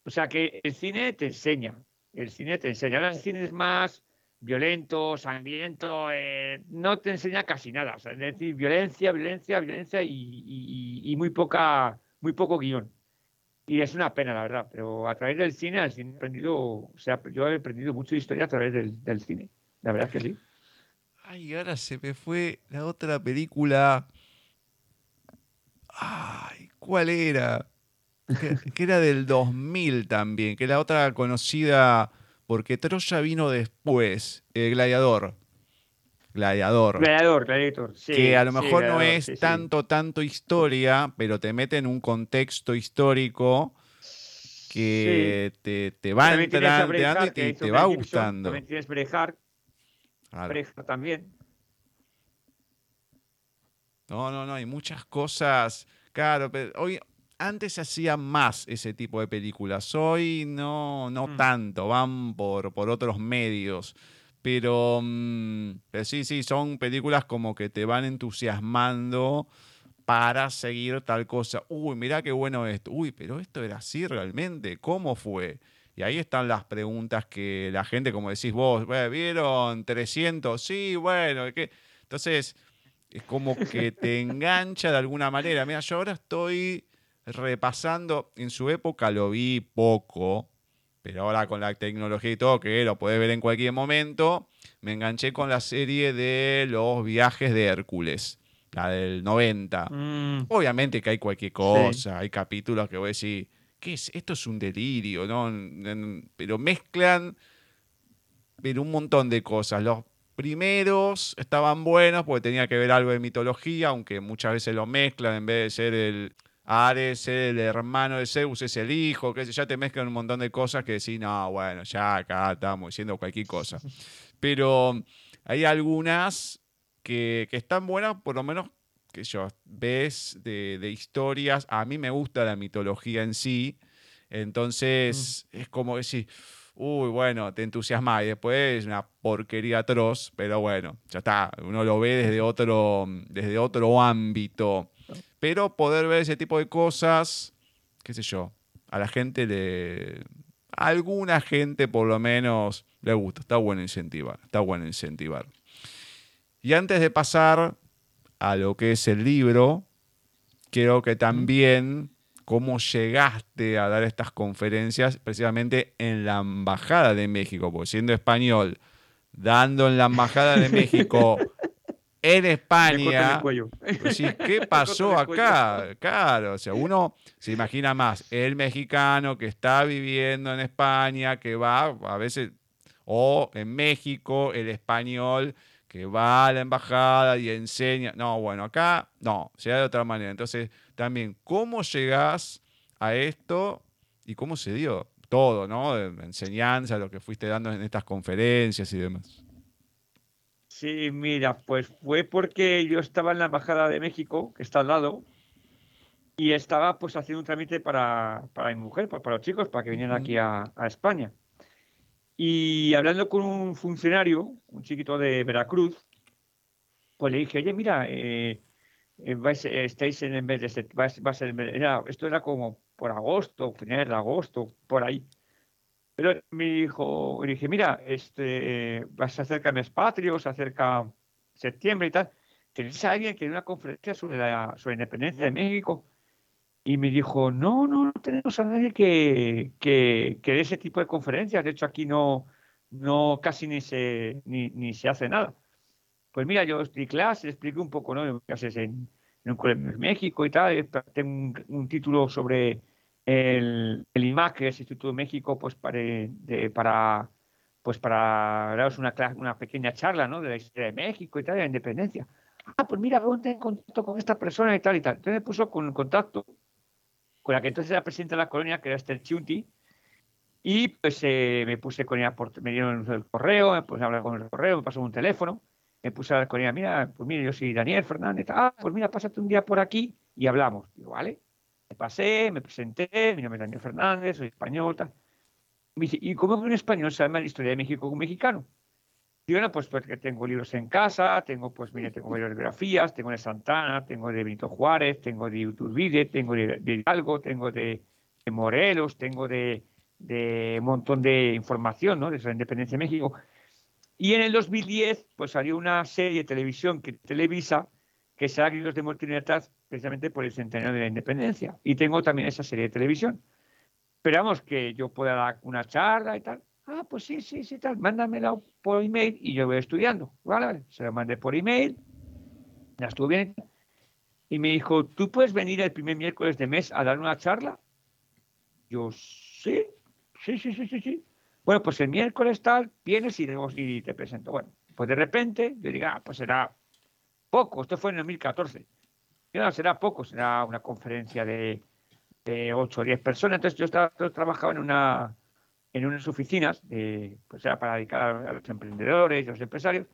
O sea que el cine te enseña. El cine te enseña. Ahora el cine es más violento, sangriento, eh, no te enseña casi nada. O sea, es decir, violencia, violencia, violencia y, muy poca, muy poco guion. Y es una pena, la verdad. Pero a través del cine, el cine he aprendido, o sea, yo he aprendido mucho de historia a través del, del cine. La verdad es que sí. Ay, ahora se me fue la otra película. Ay, ¿cuál era? Que, era del 2000 también, que la otra conocida porque Troya vino después, el Gladiador. Gladiador. Gladiador, Gladiator, sí. Que a lo mejor no es tanto, tanto historia, pero te mete en un contexto histórico que te, te, va entrando y te, te va gustando. También tienes también. No, no, no, hay muchas cosas. Claro, pero hoy, antes se hacía más ese tipo de películas. Hoy no, no mm. tanto, van por, por otros medios. Pero, mm, pero, sí, sí, son películas como que te van entusiasmando para seguir tal cosa. Uy, mira qué bueno esto. Uy, pero esto era así realmente. ¿Cómo fue? Y ahí están las preguntas que la gente, como decís vos, ¿vieron 300? Sí, bueno, ¿qué? Entonces, es como que te engancha de alguna manera. Mira, yo ahora estoy repasando, en su época lo vi poco, pero ahora con la tecnología y todo, que lo podés ver en cualquier momento, me enganché con la serie de los viajes de Hércules, la del 90. Mm. Obviamente que hay cualquier cosa, hay capítulos que voy a decir ¿qué es? Esto es un delirio, ¿no? Pero mezclan pero un montón de cosas. Los primeros estaban buenos porque tenía que ver algo de mitología, aunque muchas veces lo mezclan en vez de ser el Ares, ser el hermano de Zeus, es el hijo, que ya te mezclan un montón de cosas que decís, no, bueno, ya acá estamos diciendo cualquier cosa. Pero hay algunas que, que están buenas, por lo menos que yo, ves de, historias, a mí me gusta la mitología en sí, entonces mm. es como decir, uy, bueno, te entusiasma y después es una porquería atroz, pero bueno, ya está, uno lo ve desde otro, desde otro ámbito. Pero poder ver ese tipo de cosas, qué sé yo, a la gente le... a alguna gente por lo menos le gusta. Está bueno incentivar, está bueno incentivar. Y antes de pasar a lo que es el libro, quiero que también cómo llegaste a dar estas conferencias precisamente en la Embajada de México, porque siendo español, dando en la Embajada de México en España. Pues ¿Qué pasó acá? Claro, o sea, uno se imagina más el mexicano que está viviendo en España, que va a veces, o en México, el español que va a la embajada y enseña. No, bueno, acá no, se da de otra manera. Entonces, también, ¿cómo llegás a esto y cómo se dio todo, ¿no? De enseñanza, lo que fuiste dando en estas conferencias y demás. Sí, mira, pues fue porque yo estaba en la Embajada de México, que está al lado, y estaba pues haciendo un trámite para, para mi mujer, para, los chicos, para que vinieran aquí a, España. Y hablando con un funcionario, un chiquito de Veracruz, pues le dije, oye, mira, eh, eh, estáis en el mes de va, a ser esto era como por agosto, finales de agosto, por ahí. Pero me dijo, le dije, mira, este, se acerca mes patrio, se acerca septiembre y tal. ¿Tenéis a alguien que dé una conferencia sobre la, sobre independencia de México? Y me dijo, no, no, no tenemos a nadie que, que, que dé ese tipo de conferencias. De hecho, aquí no, no casi ni se, ni, ni se hace nada. Pues mira, yo di clase, expliqué un poco, ¿no? Clases en, en México y tal. Tengo un título sobre el, el IMAC, que es el Instituto de México, pues para, para pues para daros una, una pequeña charla ¿no? de la historia de México y tal, de la independencia. Ah, pues mira, ponte en contacto con esta persona y tal y tal. Entonces me puso con contacto con la que entonces era presidenta de la colonia, que era Esther Chiunti, y pues eh, me puse con ella, por, me dieron el correo, me puse a hablar con el correo, me pasó un teléfono, me puse a hablar con ella, mira, pues mira, yo soy Daniel Fernández, ah, pues mira, pásate un día por aquí y hablamos. Digo, vale. Me pasé, me presenté, mi nombre es Daniel Fernández, soy español, tal. Me dice, ¿y cómo un español sabe la historia de México un mexicano? Y bueno, pues porque tengo libros en casa, tengo, pues mire, tengo varias biografías, tengo de Santana, tengo de Benito Juárez, tengo de Iturbide, tengo de, de Hidalgo, tengo de, Morelos, tengo de, de, un montón de información, ¿no? De la independencia de México. Y en el 2010, pues salió una serie de televisión que televisa, que se Gritos de y precisamente por el centenario de la independencia. Y tengo también esa serie de televisión. Esperamos que yo pueda dar una charla y tal. Ah, pues sí, sí, sí, tal. Mándamela por email y yo voy estudiando. Vale, se lo mandé por email. Ya estuvo bien. Y me dijo, ¿tú puedes venir el primer miércoles de mes a dar una charla? Yo, sí, sí, sí, sí, sí, sí. Bueno, pues el miércoles tal, vienes y, y te presento. Bueno, pues de repente yo digo, ah, pues será poco. Esto fue en el 2014 será poco, será una conferencia de, de 8 o 10 personas. Entonces yo estaba trabajaba en una en unas oficinas, pues era para dedicar a, los emprendedores a los empresarios.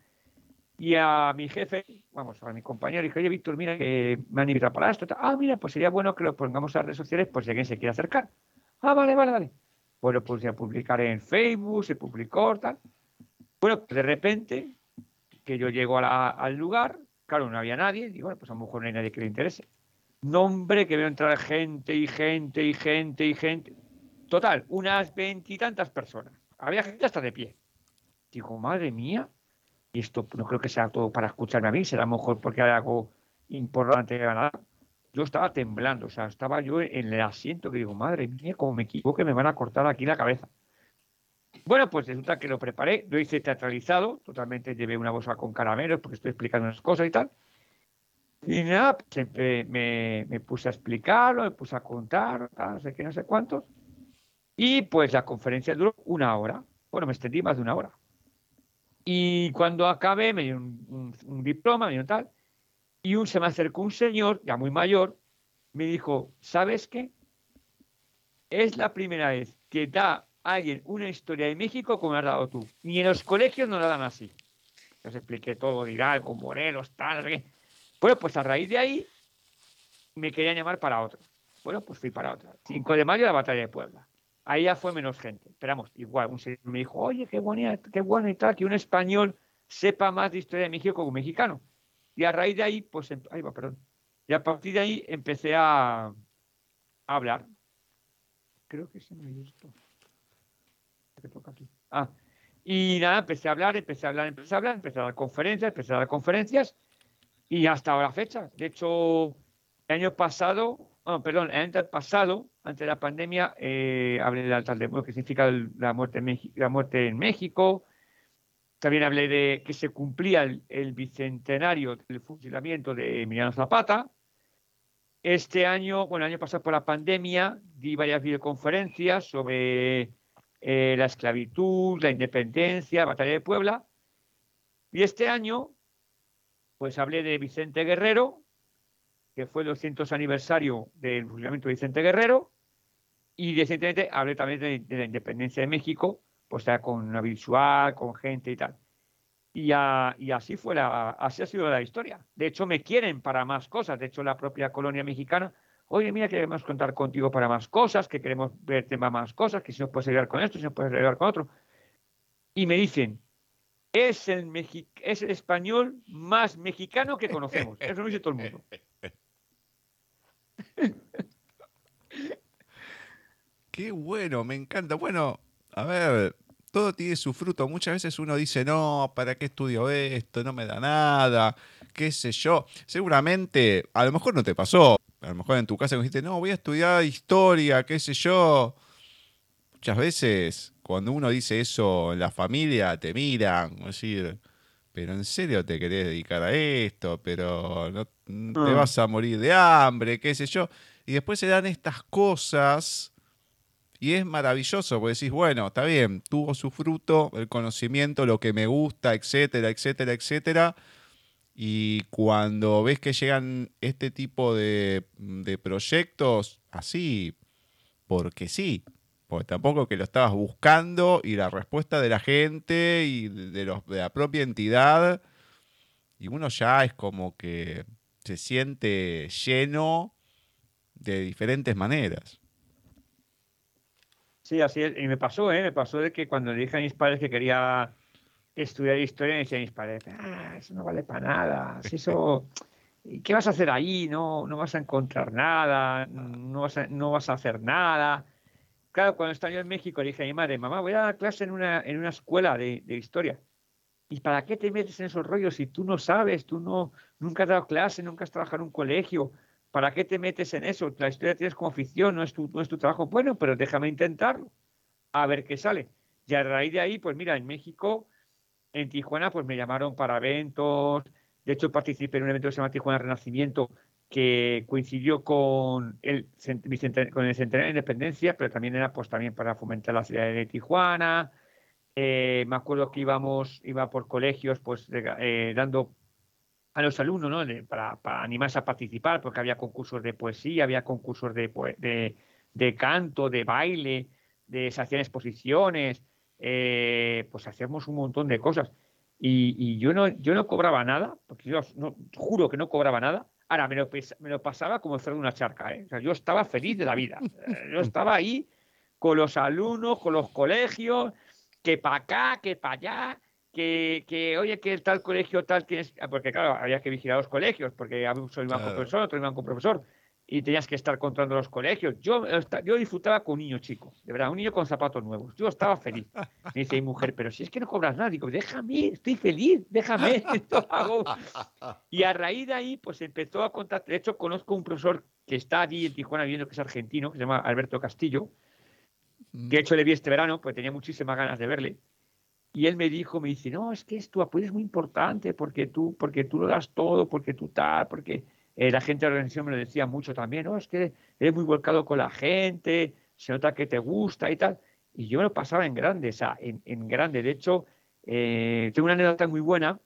Y a mi jefe, vamos, a mi compañero, dije, oye, Víctor, mira que me han invitado para esto. Ah, mira, pues sería bueno que lo pongamos a redes sociales por si alguien se quiere acercar. Ah, vale, vale, vale. Bueno, pues ya publicar en Facebook, se publicó, tal. Bueno, pues de repente, que yo llego al lugar, Claro, no había nadie. Y bueno, pues a lo mejor no hay nadie que le interese. Nombre que veo entrar gente y gente y gente y gente. Total, unas veintitantas personas. Había gente hasta de pie. Digo, madre mía, y esto no creo que sea todo para escucharme a mí, será mejor porque hay algo importante que ganar. Yo estaba temblando, o sea, estaba yo en el asiento que digo, madre mía, como me equivoque, me van a cortar aquí la cabeza. Bueno, pues resulta que lo preparé, lo hice teatralizado, totalmente llevé una bolsa con caramelos porque estoy explicando unas cosas y tal. Y nada, pues me, me, puse a explicarlo, me puse a contar, no sé qué, no sé cuántos. Y pues la conferencia duró una hora. Bueno, me extendí más de una hora. Y cuando acabé, me dio un, un, diploma, me dio tal. Y un, se me acercó un señor, ya muy mayor, me dijo, ¿sabes qué? Es la primera vez que da alguien una historia de México como has dado tú. Ni en los colegios no la dan así. Os expliqué todo, dirá, con Morelos, tal, Bueno, pues a raíz de ahí me querían llamar para otro. Bueno, pues fui para otra. 5 de mayo, la batalla de Puebla. Ahí ya fue menos gente. Esperamos, igual, un señor me dijo, oye, qué bueno, qué bueno y tal, que un español sepa más de historia de México como un mexicano. Y a raíz de ahí, pues, em, ahí va, perdón. Y a partir de ahí empecé a, hablar. Creo que se me visto. que toca aquí. Ah, y nada, empecé a hablar, empecé a hablar, empecé a hablar, empecé a dar conferencias, empecé a dar conferencias y hasta ahora fecha. De hecho, el año pasado, perdón, el año pasado, antes de la pandemia, eh, hablé del altar de muerte, que significa la muerte, en México, la muerte en México. También hablé de que se cumplía el, bicentenario del fusilamiento de Emiliano Zapata. Este año, bueno, el año pasado por la pandemia, di varias videoconferencias sobre eh, la esclavitud, la independencia, la batalla de Puebla. Y este año, pues hablé de Vicente Guerrero, que fue el 200 aniversario del fusilamiento de Vicente Guerrero, y recientemente hablé también de, la independencia de México, pues con una visual, con gente y tal. Y, y, así fue la, así ha sido la historia. De hecho, me quieren para más cosas. De hecho, la propia colonia mexicana, oye, mira, queremos contar contigo para más cosas, que queremos verte para más cosas, que si nos puedes ayudar con esto, si nos puedes ayudar con otro. Y me dicen, es el, es el español más mexicano que conocemos. Eso lo dice todo el mundo. Qué bueno, me encanta. Bueno, a ver, todo tiene su fruto. Muchas veces uno dice, no, ¿para qué estudio esto? No me da nada, qué sé yo. Seguramente, a lo mejor no te pasó. A lo mejor en tu casa dijiste, no, voy a estudiar historia, qué sé yo. Muchas veces, cuando uno dice eso la familia, te miran, decir, pero en serio te querés dedicar a esto, pero no, te ah. vas a morir de hambre, qué sé yo. Y después se dan estas cosas y es maravilloso, porque decís, bueno, está bien, tuvo su fruto, el conocimiento, lo que me gusta, etcétera, etcétera, etcétera. Y cuando ves que llegan este tipo de, de proyectos, así, porque sí, porque tampoco que lo estabas buscando y la respuesta de la gente y de, los, de la propia entidad, y uno ya es como que se siente lleno de diferentes maneras. Sí, así es. Y me pasó, ¿eh? Me pasó de que cuando le dije a mis padres que quería estudiar historia, me decían mis padres, ah, eso no vale para nada. Eso, ¿Qué vas a hacer ahí? No, no vas a encontrar nada, no vas a, no vas a hacer nada. Claro, cuando estaba yo en México le dije a mi madre, mamá, voy a dar clase en una, en una escuela de, de historia. ¿Y para qué te metes en esos rollos si tú no sabes, tú no, nunca has dado clase, nunca has trabajado en un colegio? ¿Para qué te metes en eso? La historia tienes como afición, no es tu, no es tu trabajo. Bueno, pero déjame intentarlo, a ver qué sale. Y a raíz de ahí, pues mira, en México, en Tijuana, pues me llamaron para eventos. De hecho, participé en un evento que se llama Tijuana Renacimiento, que coincidió con el, con el Centenario de Independencia, pero también era pues también para fomentar la ciudad de Tijuana. Eh, me acuerdo que íbamos, iba por colegios, pues eh, dando a los alumnos, ¿no? para, animarse a participar, porque había concursos de poesía, había concursos de, de, canto, de baile, de, se hacían exposiciones, eh, pues hacíamos un montón de cosas. Y, yo, no, yo no cobraba nada, porque yo no, juro que no cobraba nada. Ahora, me lo, me lo pasaba como hacer una charca. ¿eh? yo estaba feliz de la vida. Yo estaba ahí con los alumnos, con los colegios, que para acá, que para allá, que, que, oye, que tal colegio tal tienes, porque claro, había que vigilar los colegios, porque uno iba con profesor, otro iban con profesor, y tenías que estar controlando los colegios. Yo, yo disfrutaba con un niño chico, de verdad, un niño con zapatos nuevos. Yo estaba feliz. Me dice mi mujer, pero si es que no cobras nada, digo, déjame, estoy feliz, déjame, hago. Y a raíz de ahí, pues empezó a contar, de hecho, conozco un profesor que está allí en Tijuana viendo que es argentino, que se llama Alberto Castillo, que de hecho le vi este verano, pues tenía muchísimas ganas de verle y él me dijo, me dice, no, es que tu apoyo es muy importante porque tú, porque tú lo das todo, porque tú tal, porque eh, la gente de la organización me lo decía mucho también, no, es que eres muy volcado con la gente, se nota que te gusta y tal. Y yo me lo pasaba en grande, o sea, en, en grande. De hecho, eh, tengo una anécdota muy buena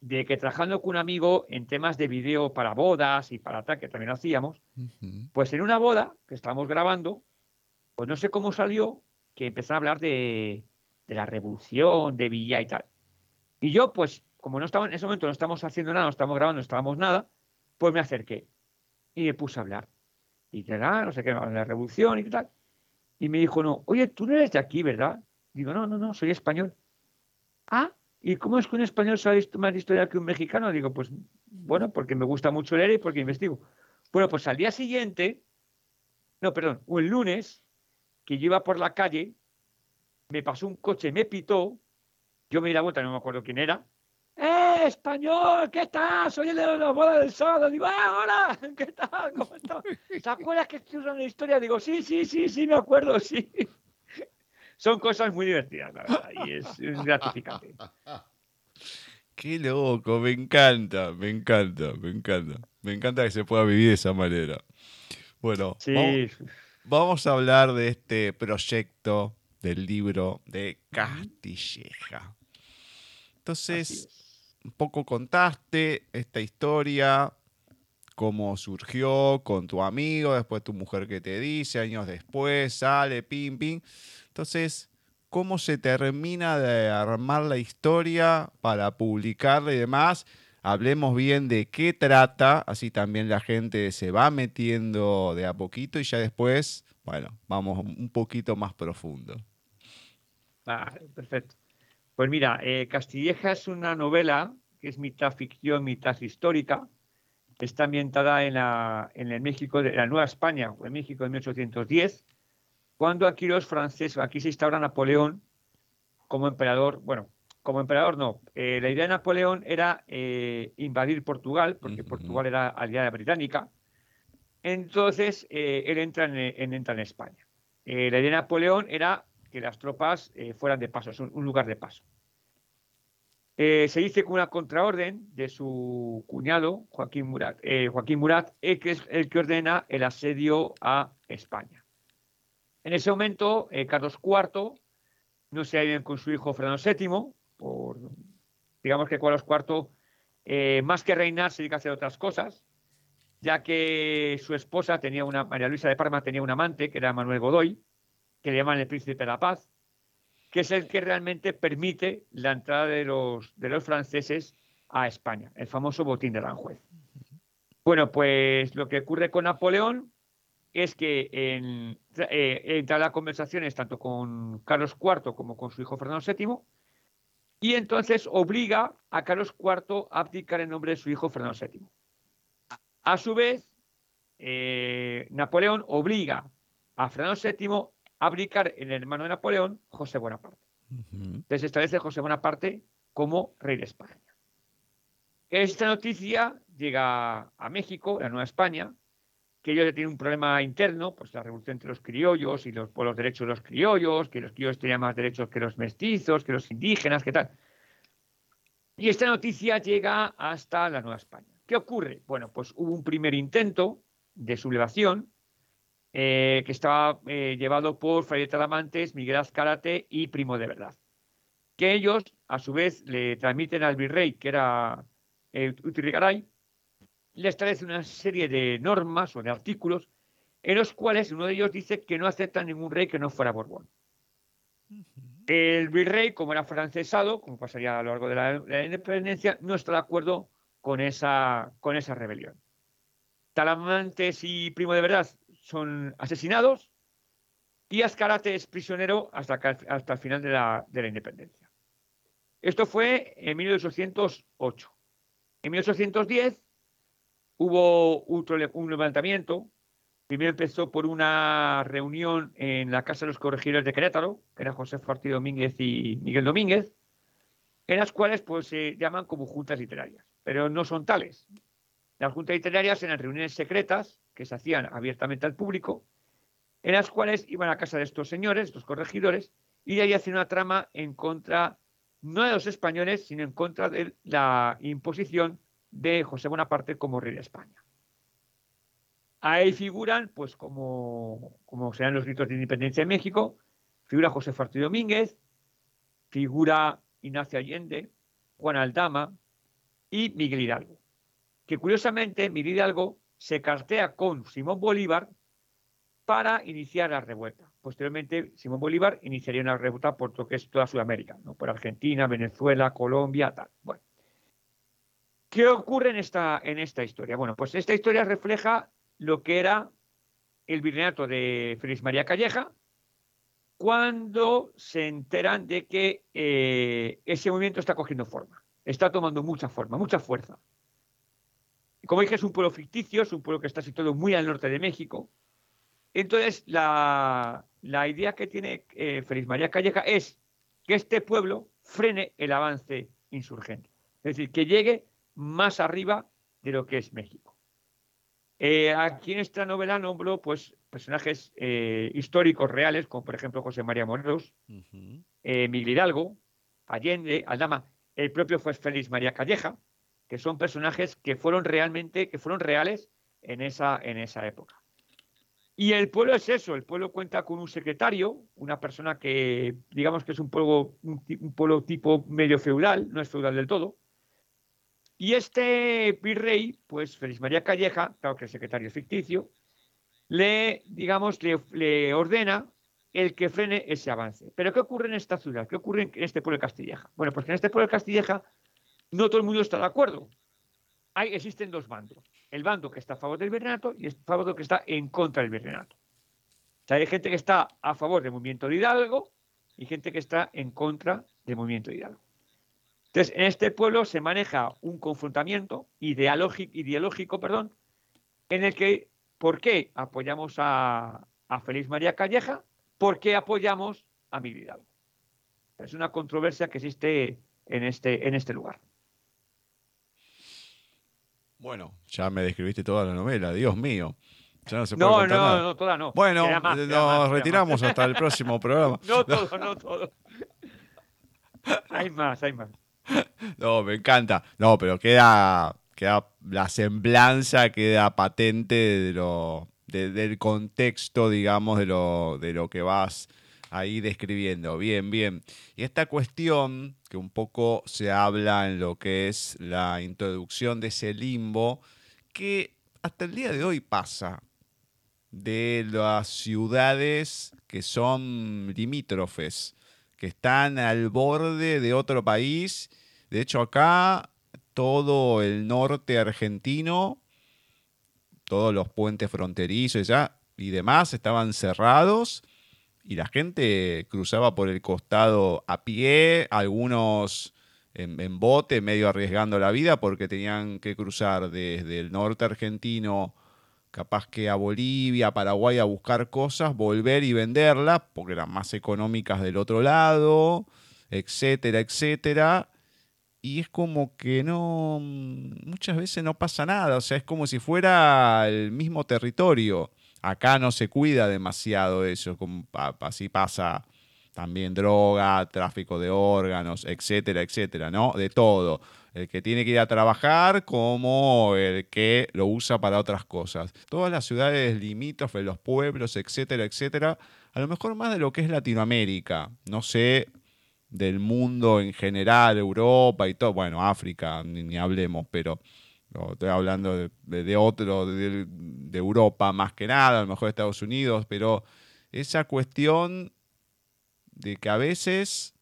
de que trabajando con un amigo en temas de video para bodas y para tal, que también hacíamos, pues en una boda que estábamos grabando, pues no sé cómo salió, que empezó a hablar de, de la revolución, de Villa y tal. Y yo, pues, como no estaba en ese momento, no estamos haciendo nada, no estamos grabando, no estábamos nada, pues me acerqué y me puse a hablar. Y ah, no sé qué, la revolución y tal. Y me dijo, no, oye, tú no eres de aquí, ¿verdad? Digo, no, no, no, soy español. Ah, ¿y cómo es que un español sabe más historia que un mexicano? Digo, pues, bueno, porque me gusta mucho leer y porque investigo. Bueno, pues al día siguiente, no, perdón, el lunes, que yo iba por la calle me pasó un coche, me pitó, yo me di la vuelta, no me acuerdo quién era. ¡Eh, español! ¿Qué tal? Soy el de los bodas del sábado. Digo, ¡ah, hola! ¿Qué tal? ¿Cómo estás? ¿Te acuerdas que usando la historia? Digo, sí, sí, sí, sí, me acuerdo, sí. Son cosas muy divertidas, la verdad, y es, es gratificante. Qué loco, me encanta, me encanta, me encanta. Me encanta que se pueda vivir de esa manera. Bueno, Sí, vamos, vamos a hablar de este proyecto del libro de Castilleja. Entonces, es. Un poco contaste esta historia, cómo surgió con tu amigo, después tu mujer que te dice, años después, sale, pim, pim. Entonces, ¿cómo se termina de armar la historia para publicarla y demás? Hablemos bien de qué trata, así también la gente se va metiendo de a poquito y ya después, bueno, vamos un poquito más profundo. Vale, perfecto. Pues mira, eh, Castilleja es una novela que es mitad ficción, mitad histórica. Está ambientada en, la, en el México de la Nueva España, o en México de 1810, cuando aquí los franceses, aquí se instaura Napoleón como emperador. Bueno, como emperador no. Eh, la idea de Napoleón era eh, invadir Portugal, porque. Portugal era aliada británica. Entonces, eh, él entra en, en- entra en España. La idea de Napoleón era que las tropas fueran de paso, es un, un lugar de paso. Eh, se dice con una contraorden de su cuñado, Joaquín Murat, eh, Joaquín Murat, eh, que es el que ordena el asedio a España. En ese momento, eh, Carlos IV no se ha bien con su hijo Fernando VII, por, digamos que Carlos IV, más que reinar, se dedica a hacer otras cosas, ya que su esposa tenía una, María Luisa de Parma tenía un amante, que era Manuel Godoy, que le llaman el príncipe de la paz, que es el que realmente permite la entrada de los, de los franceses a España, el famoso botín de Aranjuez. Bueno, pues lo que ocurre con Napoleón es que en, eh, entra las conversaciones tanto con Carlos IV como con su hijo Fernando VII, y entonces obliga a Carlos IV a abdicar en nombre de su hijo Fernando VII. A su vez, eh, Napoleón obliga a Fernando VII abdicar en el hermano de Napoleón, José Bonaparte. Entonces establece José Bonaparte como rey de España. Esta noticia llega a México, la Nueva España, que ellos ya tienen un problema interno, pues la revolución entre los criollos y los, por los derechos de los criollos, que los criollos tenían más derechos que los mestizos, que los indígenas, que tal. Y esta noticia llega hasta la Nueva España. ¿Qué ocurre? Bueno, pues hubo un primer intento de sublevación eh, que estaba eh, llevado por Fray Talamantes, Miguel Azcárate y Primo de Verdad. Que ellos, a su vez, le transmiten al virrey, que era eh, Utirigaray, le establece una serie de normas o de artículos en los cuales uno de ellos dice que no acepta ningún rey que no fuera Borbón. El virrey, como era francesado, como pasaría a lo largo de la, de la independencia, no está de acuerdo con esa, con esa rebelión. Talamantes y Primo de Verdad son asesinados y Azcárate es prisionero hasta, hasta el final de la, de la independencia. Esto fue en 1808. En 1810 hubo un levantamiento. Primero empezó por una reunión en la Casa de los Corregidores de Querétaro, que era José Martí Domínguez y Miguel Domínguez, en las cuales pues, se llaman como juntas literarias, pero no son tales. Las juntas literarias eran reuniones secretas que se hacían abiertamente al público, en las cuales iban a casa de estos señores, estos corregidores, y de ahí hacían una trama en contra, no de los españoles, sino en contra de la imposición de José Bonaparte como rey de España. Ahí figuran, pues como, como serán los gritos de independencia en México, figura José Fartí Domínguez, figura Ignacio Allende, Juan Aldama y Miguel Hidalgo. Que curiosamente Miguel Hidalgo se cartea con Simón Bolívar para iniciar la revuelta. Posteriormente, Simón Bolívar iniciaría una revuelta por lo que es toda Sudamérica, ¿no? por Argentina, Venezuela, Colombia, tal. Bueno. ¿Qué ocurre en esta, en esta historia? Bueno, pues esta historia refleja lo que era el virreinato de Félix María Calleja cuando se enteran de que eh, ese movimiento está cogiendo forma, está tomando mucha forma, mucha fuerza. Como dije, es un pueblo ficticio, es un pueblo que está situado muy al norte de México. Entonces, la, la idea que tiene eh, Félix María Calleja es que este pueblo frene el avance insurgente. Es decir, que llegue más arriba de lo que es México. Eh, aquí en esta novela nombro pues, personajes eh, históricos reales, como por ejemplo José María Morelos, Miguel Hidalgo, Allende, Aldama, el propio fue Félix María Calleja, que son personajes que fueron realmente, que fueron reales en esa, en esa época. Y el pueblo es eso, el pueblo cuenta con un secretario, una persona que digamos que es un pueblo, un, pueblo tipo medio feudal, no es feudal del todo. Y este virrey, pues Félix María Calleja, claro que el secretario es ficticio, le, digamos, le, le, ordena el que frene ese avance. Pero ¿qué ocurre en esta ciudad? ¿Qué ocurre en este pueblo de Castilleja? Bueno, pues que en este pueblo de Castilleja no todo el mundo está de acuerdo. Hay, existen dos bandos el bando que está a favor del virreinato y el bando que está en contra del virreinato. O sea, hay gente que está a favor del movimiento de Hidalgo y gente que está en contra del movimiento de Hidalgo. Entonces, en este pueblo se maneja un confrontamiento ideológico, ideológico perdón, en el que, ¿por qué apoyamos a, Félix María Calleja? ¿Por qué apoyamos a Miguel Hidalgo? Es una controversia que existe en este, en este lugar. Bueno, ya me describiste toda la novela, Dios mío. Ya no se puede no, no, no, toda no. Bueno, nos retiramos hasta el próximo programa. No todo, no todo. hay más, hay más. No, me encanta. No, pero queda, queda la semblanza, queda patente de lo, del contexto, digamos, de lo, de lo que vas ahí describiendo. Bien, bien. Y esta cuestión que un poco se habla en lo que es la introducción de ese limbo, que hasta el día de hoy pasa de las ciudades que son limítrofes, que están al borde de otro país. De hecho, acá todo el norte argentino, todos los puentes fronterizos y demás estaban cerrados y la gente cruzaba por el costado a pie, algunos en, bote, medio arriesgando la vida porque tenían que cruzar desde el norte argentino, capaz que a Bolivia, Paraguay a buscar cosas, volver y venderlas porque eran más económicas del otro lado, etcétera, etcétera. Y es como que no, muchas veces no pasa nada, o sea, es como si fuera el mismo territorio. Acá no se cuida demasiado eso, así pasa también droga, tráfico de órganos, etcétera, etcétera, ¿no? De todo. El que tiene que ir a trabajar como el que lo usa para otras cosas. Todas las ciudades limítrofes, los pueblos, etcétera, etcétera, a lo mejor más de lo que es Latinoamérica. No sé, del mundo en general, Europa y todo, bueno, África, ni hablemos, pero estoy hablando de, otro, de, Europa más que nada, a lo mejor Estados Unidos, pero esa cuestión de que a veces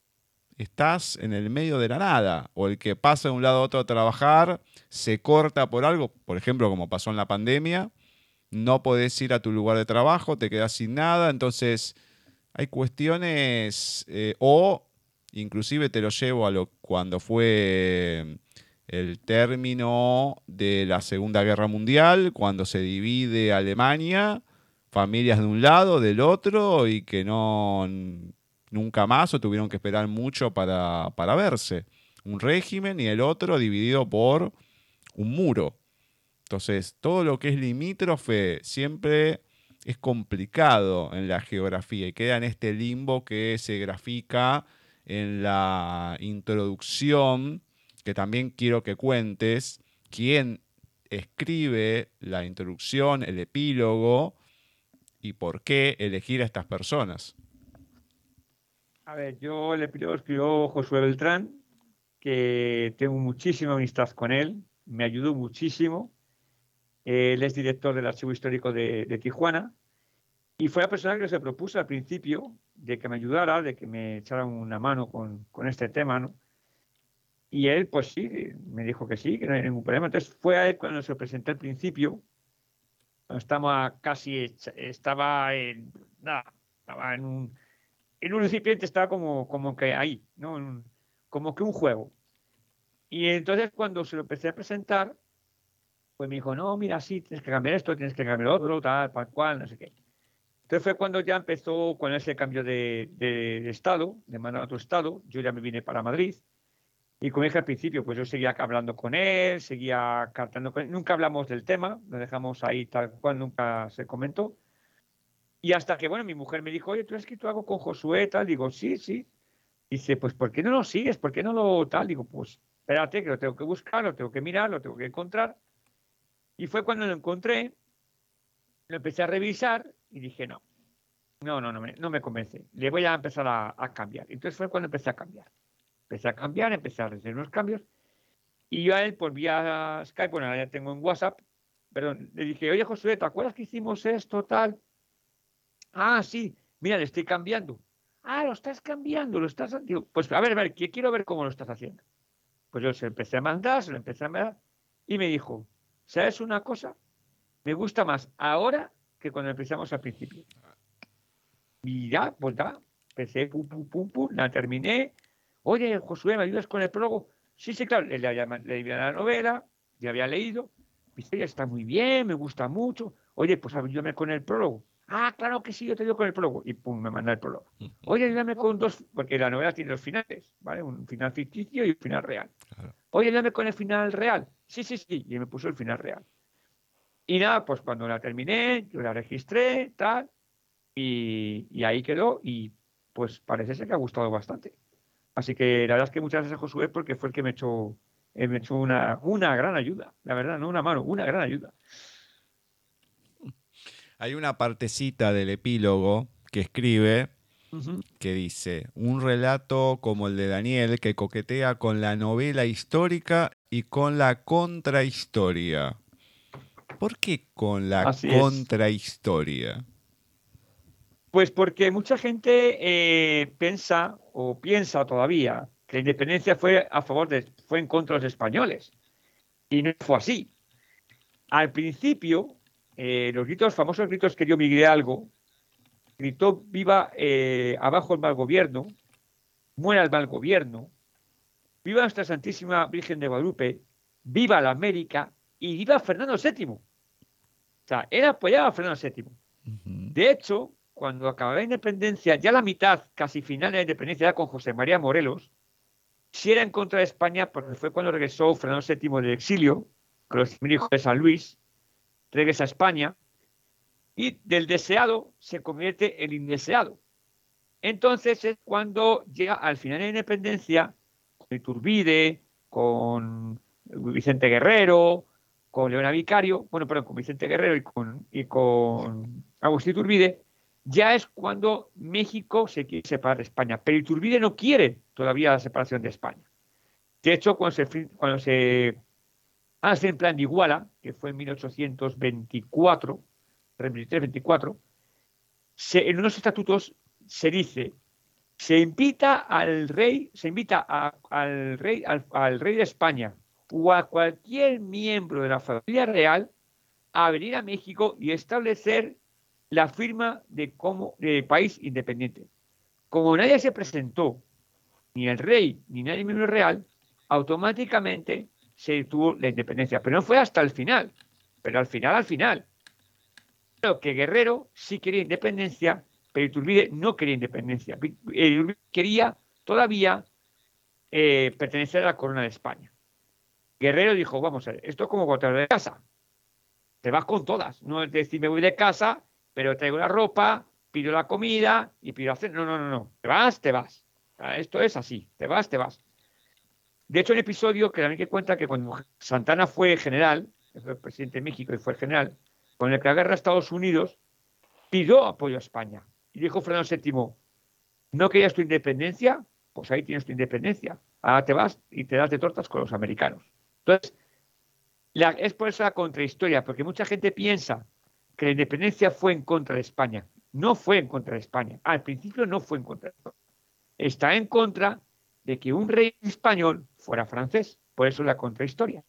estás en el medio de la nada, o el que pasa de un lado a otro a trabajar, se corta por algo, por ejemplo, como pasó en la pandemia, no podés ir a tu lugar de trabajo, te quedas sin nada, entonces hay cuestiones, eh, o inclusive te lo llevo a lo cuando fue el término de la Segunda Guerra Mundial, cuando se divide Alemania, familias de un lado, del otro, y que no nunca más o tuvieron que esperar mucho para, para verse. Un régimen y el otro dividido por un muro. Entonces, todo lo que es limítrofe siempre es complicado en la geografía y queda en este limbo que se grafica en la introducción que también quiero que cuentes quién escribe la introducción, el epílogo y por qué elegir a estas personas. A ver, yo el epílogo escribió Josué Beltrán, que tengo muchísima amistad con él, me ayudó muchísimo. Él es director del Archivo Histórico de, Tijuana y fue la persona que se propuso al principio de que me ayudara, de que me echara una mano con, con este tema, ¿no? Y él, pues sí, me dijo que sí, que no hay ningún problema. Entonces fue a él cuando se lo presenté al principio. Estaba casi, estaba en, nada, estaba en un, en un recipiente, estaba como, como que ahí, ¿no? como que un juego. Y entonces cuando se lo empecé a presentar, pues me dijo, no, mira, sí, tienes que cambiar esto, tienes que cambiar otro, tal, tal cual, no sé qué. Entonces fue cuando ya empezó con ese cambio de, de, estado, de mano a otro estado. Yo ya me vine para Madrid. Y como dije al principio, pues yo seguía hablando con él, seguía cantando con él. Nunca hablamos del tema, lo dejamos ahí tal cual, nunca se comentó. Y hasta que, bueno, mi mujer me dijo, oye, ¿tú has escrito algo con Josué? Tal. Digo, sí, sí. Dice, pues, ¿por qué no lo sigues? ¿Por qué no lo tal? Digo, pues, espérate, que lo tengo que buscar, lo tengo que mirar, lo tengo que encontrar. Y fue cuando lo encontré, lo empecé a revisar y dije, no, no, no, no me, no me convence. Le voy a empezar a, cambiar. Entonces fue cuando empecé a cambiar. Empecé a cambiar, empecé a hacer unos cambios. Y yo a él, por vía Skype, bueno, ya tengo en WhatsApp, perdón, le dije, oye, Josué, ¿te acuerdas que hicimos esto, tal? Ah, sí, mira, le estoy cambiando. Ah, lo estás cambiando, lo estás haciendo. Pues a ver, a ver, quiero ver cómo lo estás haciendo. Pues yo se empecé a mandar, se lo empecé a mandar y me dijo, ¿sabes una cosa? Me gusta más ahora que cuando empezamos al principio. Y ya, pues ya, empecé, pum, pum, pum, pum, la terminé. Oye, Josué, ¿me ayudas con el prólogo? Sí, sí, claro, le, la novela, ya había leído. Mi historia está muy bien, me gusta mucho. Oye, pues ayúdame con el prólogo. Ah, claro que sí, yo te digo con el prólogo. Y pum, me manda el prólogo. Oye, ayúdame con dos, porque la novela tiene dos finales, ¿vale? Un final ficticio y un final real. Oye, ayúdame con el final real. Sí, sí, sí. Y me puso el final real. Y nada, pues cuando la terminé, yo la registré, tal, y, ahí quedó. Y pues parece ser que ha gustado bastante. Así que la verdad es que muchas gracias a Josué porque fue el que me echó, eh, me echó una, una gran ayuda. La verdad, no una mano, una gran ayuda. Hay una partecita del epílogo que escribe que dice, un relato como el de Daniel que coquetea con la novela histórica y con la contrahistoria. ¿Por qué con la contrahistoria? Pues porque mucha gente eh, piensa o piensa todavía que la independencia fue a favor de, fue en contra de los españoles. Y no fue así. Al principio, eh, los gritos, famosos gritos que dio Miguel Algo, gritó viva eh, abajo el mal gobierno, muera el mal gobierno, viva nuestra Santísima Virgen de Guadalupe, viva la América y viva Fernando VII. O sea, él apoyaba a Fernando VII. De hecho, cuando acababa la independencia, ya la mitad, casi final de la independencia, era con José María Morelos, si era en contra de España, porque fue cuando regresó Fernando VII del exilio, con los hijos de San Luis, regresa a España y del deseado se convierte en indeseado. Entonces es cuando llega al final de la independencia, con Iturbide, con Vicente Guerrero, con Leona Vicario, bueno, perdón, con Vicente Guerrero y con, y con Agustín Iturbide, ya es cuando México se quiere separar de España. Pero Iturbide no quiere todavía la separación de España. De hecho, cuando se, cuando se hace en plan de Iguala, que fue en 1824, 23-24, en unos estatutos se dice, se invita al rey, se invita al, rey, al, rey de España o a cualquier miembro de la familia real a venir a México y establecer la firma de, como, de país independiente. Como nadie se presentó, ni el rey ni nadie miembro real, automáticamente se detuvo la independencia. Pero no fue hasta el final. Pero al final, al final. Creo que Guerrero sí quería independencia, pero Iturbide no quería independencia. Iturbide quería todavía eh, pertenecer a la corona de España. Guerrero dijo, vamos a ver, esto es como cuando te vas de casa. Te vas con todas. No es decir, me voy de casa, pero traigo la ropa, pido la comida y pido hacer. No, no, no, no. Te vas, te vas. Esto es así. Te vas, te vas. De hecho, un episodio que también que cuenta que cuando Santana fue general, fue presidente de México y fue general, con el que agarra a Estados Unidos, pidió apoyo a España. Y dijo Fernando VII, ¿no querías tu independencia? Pues ahí tienes tu independencia. Ahora te vas y te das de tortas con los americanos. Entonces, es por esa contrahistoria, porque mucha gente piensa que la independencia fue en contra de España. No fue en contra de España. Al principio no fue en contra de España. Está en contra de que un rey español fuera francés. Por eso la contrahistoria.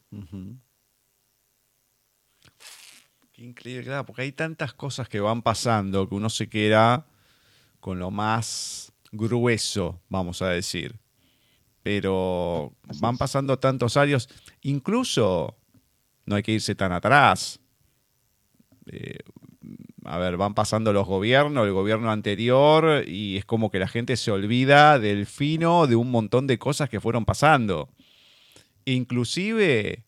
Qué increíble, claro, porque hay tantas cosas que van pasando que uno se queda con lo más grueso, vamos a decir. Pero van pasando tantos años, incluso no hay que irse tan atrás. Eh, a ver, van pasando los gobiernos, el gobierno anterior, y es como que la gente se olvida del fino de un montón de cosas que fueron pasando. Inclusive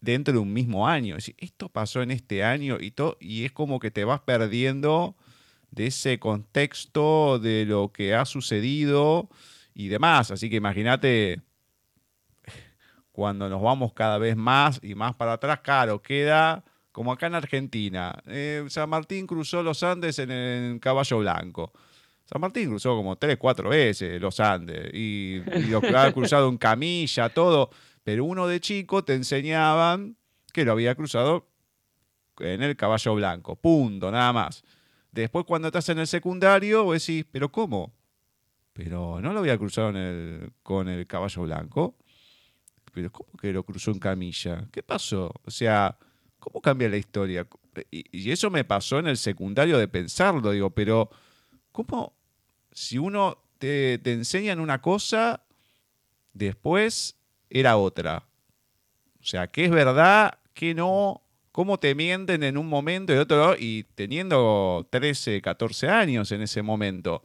dentro de un mismo año. esto pasó en este año y, todo, y es como que te vas perdiendo de ese contexto de lo que ha sucedido y demás. Así que imagínate cuando nos vamos cada vez más y más para atrás, claro, queda como acá en Argentina. Eh, San Martín cruzó los Andes en el caballo blanco. San Martín cruzó como tres, cuatro veces los Andes y, y lo ha cruzado en camilla, todo. Pero uno de chico te enseñaban que lo había cruzado en el caballo blanco. Punto, nada más. Después cuando estás en el secundario, vos decís, ¿pero cómo? Pero no lo había cruzado con el caballo blanco. Pero ¿cómo que lo cruzó en camilla? ¿Qué pasó? O sea, ¿Cómo cambia la historia? Y, eso me pasó en el secundario de pensarlo, digo, pero ¿cómo si uno te, te una cosa, después era otra? O sea, ¿qué es verdad? ¿Qué no? ¿Cómo te mienten en un momento y otro? Y teniendo 13, 14 años en ese momento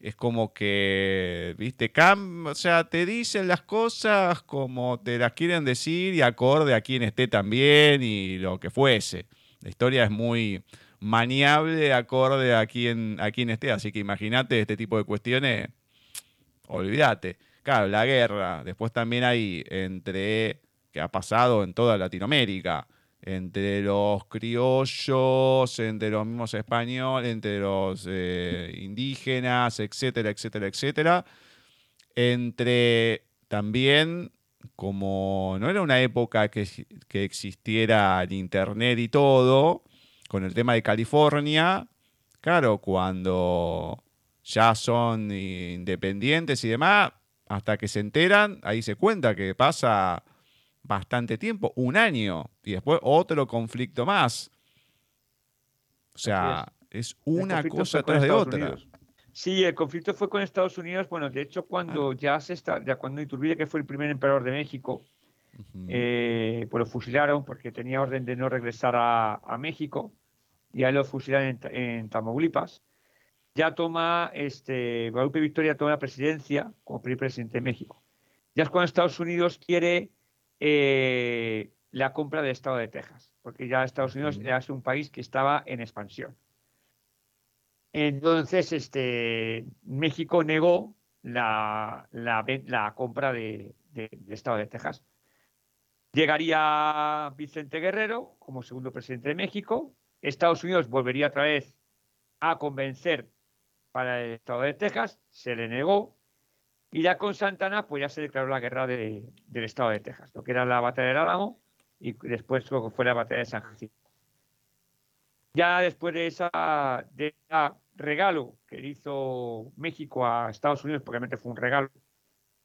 es como que, viste, Cam, o sea, te dicen las cosas como te las quieren decir y acorde a quien esté también y lo que fuese. La historia es muy maniable acorde a quien, a quien esté, así que imagínate este tipo de cuestiones, olvídate. Claro, la guerra, después también hay entre, que ha pasado en toda Latinoamérica, entre los criollos, entre los mismos españoles, entre los eh, indígenas, etcétera, etcétera, etcétera. Entre también, como no era una época que, que existiera el Internet y todo, con el tema de California, claro, cuando ya son independientes y demás, hasta que se enteran, ahí se cuenta que pasa bastante tiempo, un año, y después otro conflicto más. O sea, es. una cosa tras de otra. Sí, el conflicto fue con Estados Unidos. Bueno, de hecho, cuando ah. ya se está, ya cuando Iturbide, que fue el primer emperador de México, eh, pues lo fusilaron porque tenía orden de no regresar a, México, y ahí lo fusilaron en, Tamaulipas. Ya toma, este, Guadalupe Victoria toma la presidencia como primer presidente de México. Ya es cuando Estados Unidos quiere eh, la compra del Estado de Texas, porque ya Estados Unidos era un país que estaba en expansión. Entonces, este, México negó la, la, compra de, del Estado de Texas. Llegaría Vicente Guerrero como segundo presidente de México. Estados Unidos volvería otra vez a convencer para el Estado de Texas. Se le negó. Y ya con Santana, pues ya se declaró la guerra del estado de Texas, lo que era la batalla del Álamo y después fue la batalla de San Jacinto. Ya después de esa, de regalo que hizo México a Estados Unidos, porque realmente fue un regalo,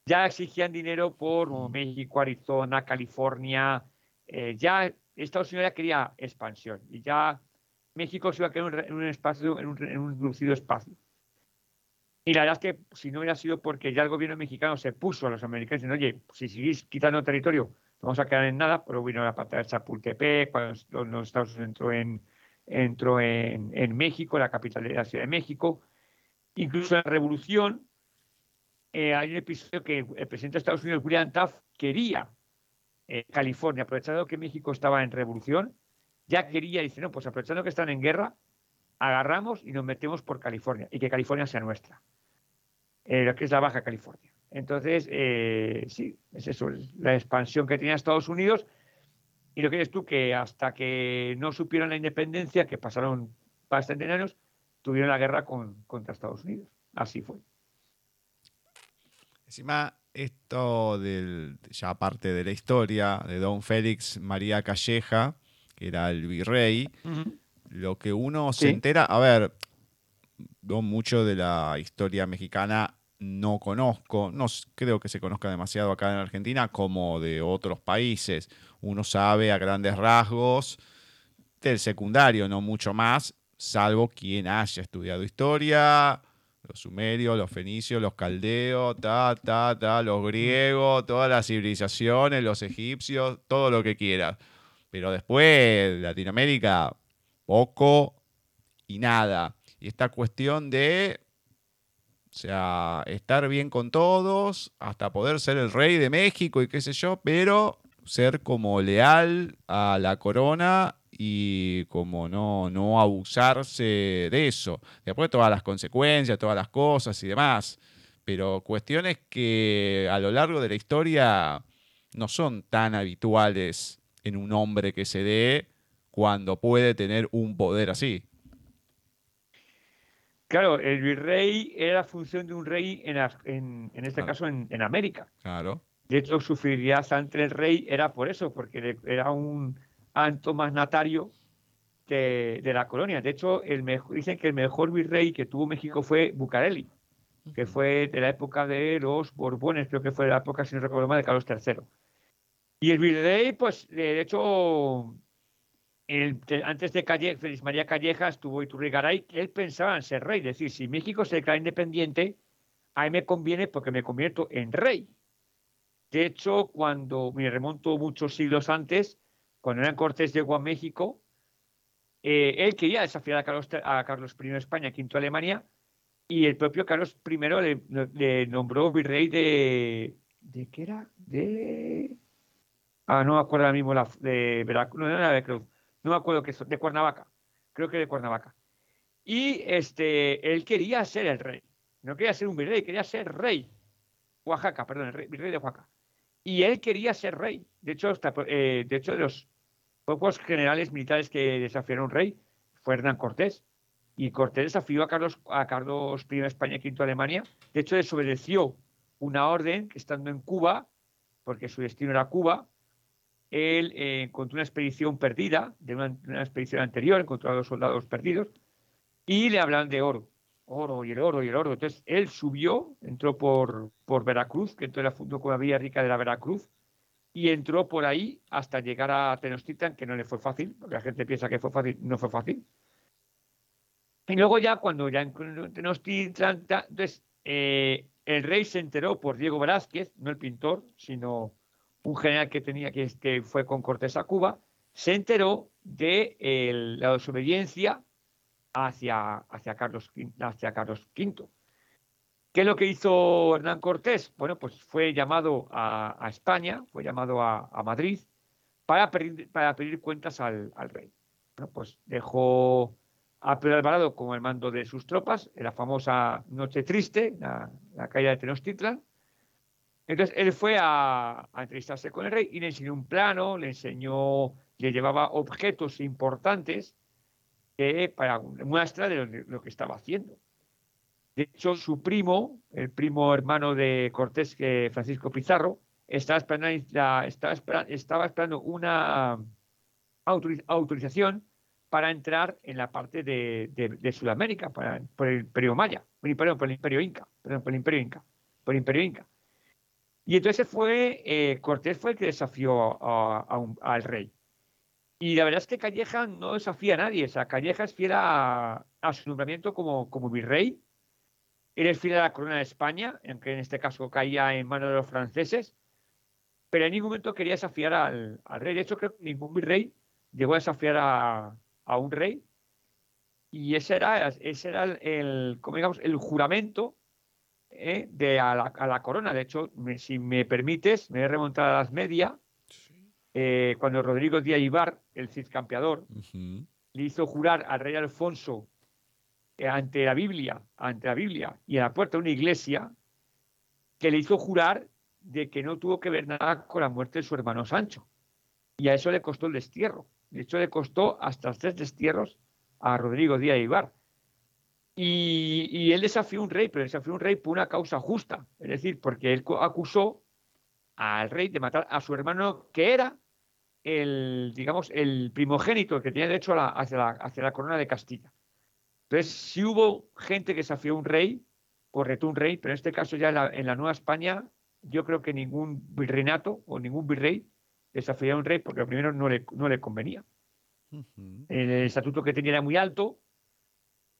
ya exigían dinero por México, Arizona, California. Eh, ya Estados Unidos ya quería expansión y ya México se iba a quedar en un, espacio, en un, en un reducido espacio. Y la verdad es que si no hubiera sido porque ya el gobierno mexicano se puso a los americanos diciendo, oye, si seguís quitando territorio, no vamos a quedar en nada, pero vino la pantalla de Chapultepec, cuando los Estados Unidos entró en, entró en, México, la capital de la Ciudad de México. Incluso en la revolución, eh, hay un episodio que el presidente de Estados Unidos, William Taft, quería eh, California, aprovechando que México estaba en revolución, ya quería, dice, no, pues aprovechando que están en guerra, agarramos y nos metemos por California y que California sea nuestra. Eh, lo que es la Baja California. Entonces, eh, sí, es eso, la expansión que tenía Estados Unidos. Y lo que dices tú, que hasta que no supieron la independencia, que pasaron bastantes años, tuvieron la guerra con, contra Estados Unidos. Así fue. Encima, esto del, ya aparte de la historia de Don Félix María Calleja, que era el virrey, lo que uno se entera, a ver, mucho de la historia mexicana no conozco, no creo que se conozca demasiado acá en Argentina como de otros países. Uno sabe a grandes rasgos del secundario, no mucho más, salvo quien haya estudiado historia, los sumerios, los fenicios, los caldeos, ta, ta, ta, los griegos, todas las civilizaciones, los egipcios, todo lo que quieras. Pero después, Latinoamérica, poco y nada. Y esta cuestión de, o sea, estar bien con todos, hasta poder ser el rey de México y qué sé yo, pero ser como leal a la corona y como no, no abusarse de eso. Después todas las consecuencias, todas las cosas y demás. Pero cuestiones que a lo largo de la historia no son tan habituales en un hombre que se dé cuando puede tener un poder así. Claro, el virrey era la función de un rey en, en, este caso en, en, América. Claro. De hecho, su fidelidad ante el rey era por eso, porque era un anto más natario de, la colonia. De hecho, el dicen que el mejor virrey que tuvo México fue Bucareli, que fue de la época de los Borbones, creo que fue de la época, si no recuerdo mal, de Carlos III. Y el virrey, pues, de hecho, antes de Calle, María Callejas tuvo Iturrigaray, él pensaba en ser rey. Es decir, si México se declara independiente, a mí me conviene porque me convierto en rey. De hecho, cuando me remonto muchos siglos antes, cuando Hernán Cortés llegó a México, eh, él quería desafiar a Carlos, a Carlos I de España, de Alemania, y el propio Carlos I le, nombró virrey de. ¿De qué era? De. Ah, no me acuerdo ahora mismo la, de Veracruz. No, era Veracruz. No me acuerdo qué. De Cuernavaca. Creo que de Cuernavaca. Y este, él quería ser el rey. No quería ser un virrey, quería ser rey. Oaxaca, perdón, el virrey de Oaxaca. Y él quería ser rey. De hecho, eh, de los pocos generales militares que desafiaron un rey fue Hernán Cortés. Y Cortés desafió a Carlos, a Carlos I de España, V de Alemania. De hecho, desobedeció una orden que estando en Cuba, porque su destino era Cuba, él eh, encontró una expedición perdida, de una, expedición anterior, encontró a dos soldados perdidos, y le hablan de oro, oro y el oro y el oro. Entonces él subió, entró por, por Veracruz, que entonces la fundó con la Villa Rica de la Veracruz, y entró por ahí hasta llegar a Tenochtitlan, que no le fue fácil, porque la gente piensa que fue fácil, no fue fácil. Y luego ya cuando ya en Tenochtitlan, entonces eh, el rey se enteró por Diego Velázquez, no el pintor, sino un general que tenía que, fue con Cortés a Cuba, se enteró de la desobediencia hacia, Carlos, hacia Carlos V. ¿Qué es lo que hizo Hernán Cortés? Bueno, pues fue llamado a, España, fue llamado a, Madrid para pedir, cuentas al, rey. Bueno, pues dejó a Pedro Alvarado como el mando de sus tropas en la famosa Noche Triste, la, caída de Tenochtitlan. Entonces él fue a, entrevistarse con el rey y le enseñó un plano, le enseñó, le llevaba objetos importantes para muestra de lo que estaba haciendo. De hecho, su primo, el primo hermano de Cortés, que Francisco Pizarro, estaba esperando, una autorización para entrar en la parte de, Sudamérica, por el Imperio Maya, perdón, por el Imperio Inca, perdón, por el Imperio Inca, por el Imperio Inca. Y entonces fue, eh, Cortés fue el que desafió al rey. Y la verdad es que Calleja no desafía a nadie, o sea, Calleja es fiel a, su nombramiento como, como virrey Eres fiel a la corona de España, aunque en este caso caía en manos de los franceses, pero en ningún momento quería desafiar al, rey. De hecho, creo que ningún virrey llegó a desafiar a, un rey. Y ese era, ese era el, digamos, el juramento eh, de a la, corona. De hecho, si me permites, me voy a remontar a las medias. Eh, cuando Rodrigo Díaz Ibar, el Cid campeador, le hizo jurar al rey Alfonso eh, ante la Biblia, ante la Biblia y a la puerta de una iglesia que le hizo jurar de que no tuvo que ver nada con la muerte de su hermano Sancho. Y a eso le costó el destierro. De hecho, le costó hasta tres destierros a Rodrigo Díaz Ibar. Y, y, él desafió a un rey, pero desafió a un rey por una causa justa. Es decir, porque él acusó al rey de matar a su hermano, que era el, digamos, el primogénito que tenía derecho a hacia, la, hacia la corona de Castilla. Entonces, si hubo gente que desafió a un rey, correcto un rey, pero en este caso ya en la, Nueva España, yo creo que ningún virreinato o ningún virrey desafió a un rey porque primero no le, no le convenía. El estatuto que tenía era muy alto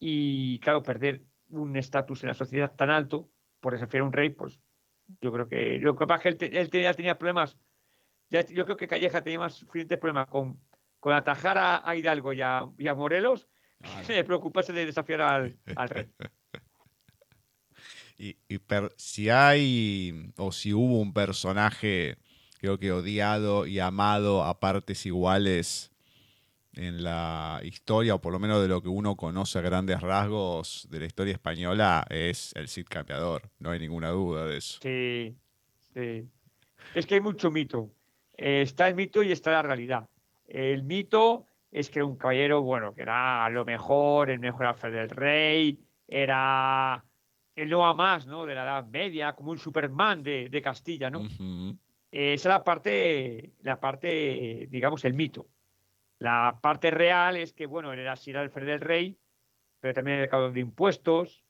y, claro, perder un estatus en la sociedad tan alto por desafiar a un rey, pues yo creo que lo que pasa es que él, tenía, problemas. yo creo que Calleja tenía más suficientes problemas con, con atajar a, Hidalgo y a, Morelos se preocupase de desafiar al, rey. y, si hay, o si hubo un personaje, creo que odiado y amado a partes iguales en la historia, o por lo menos de lo que uno conoce a grandes rasgos de la historia española, es el Cid Campeador. No hay ninguna duda de eso. Sí, sí. Es que hay mucho mito. Eh, está el mito y está la realidad. El mito es que un caballero, bueno, que era lo mejor, el mejor alfred del rey, era el no a más, ¿no? De la Edad Media, como un Superman de, Castilla, ¿no? esa es la parte, la parte, digamos, el mito. La parte real es que, bueno, era Sir Alfred del Rey, pero también era caudal de impuestos,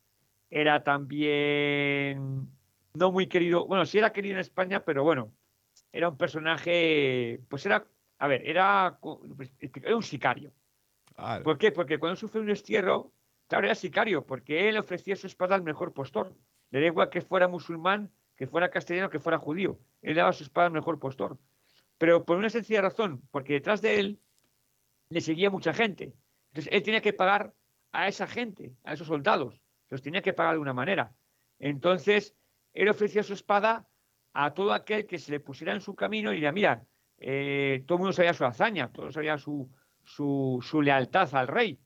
era también no muy querido, bueno, sí era querido en España, pero bueno, era un personaje, pues era, a ver, era, era un sicario. ¿Por qué? Porque cuando sufrió un destierro, claro, era sicario, porque él ofrecía su espada al mejor postor. Le da igual que fuera musulmán, que fuera castellano, que fuera judío. Él daba su espada al mejor postor. Pero por una sencilla razón, porque detrás de él le seguía mucha gente. Entonces él tenía que pagar a esa gente, a esos soldados. Los tenía que pagar de una manera. Entonces él ofrecía su espada a todo aquel que se le pusiera en su camino y diría, mira, eh, todo el mundo sabía su hazaña, todo sabía su, su, lealtad al rey,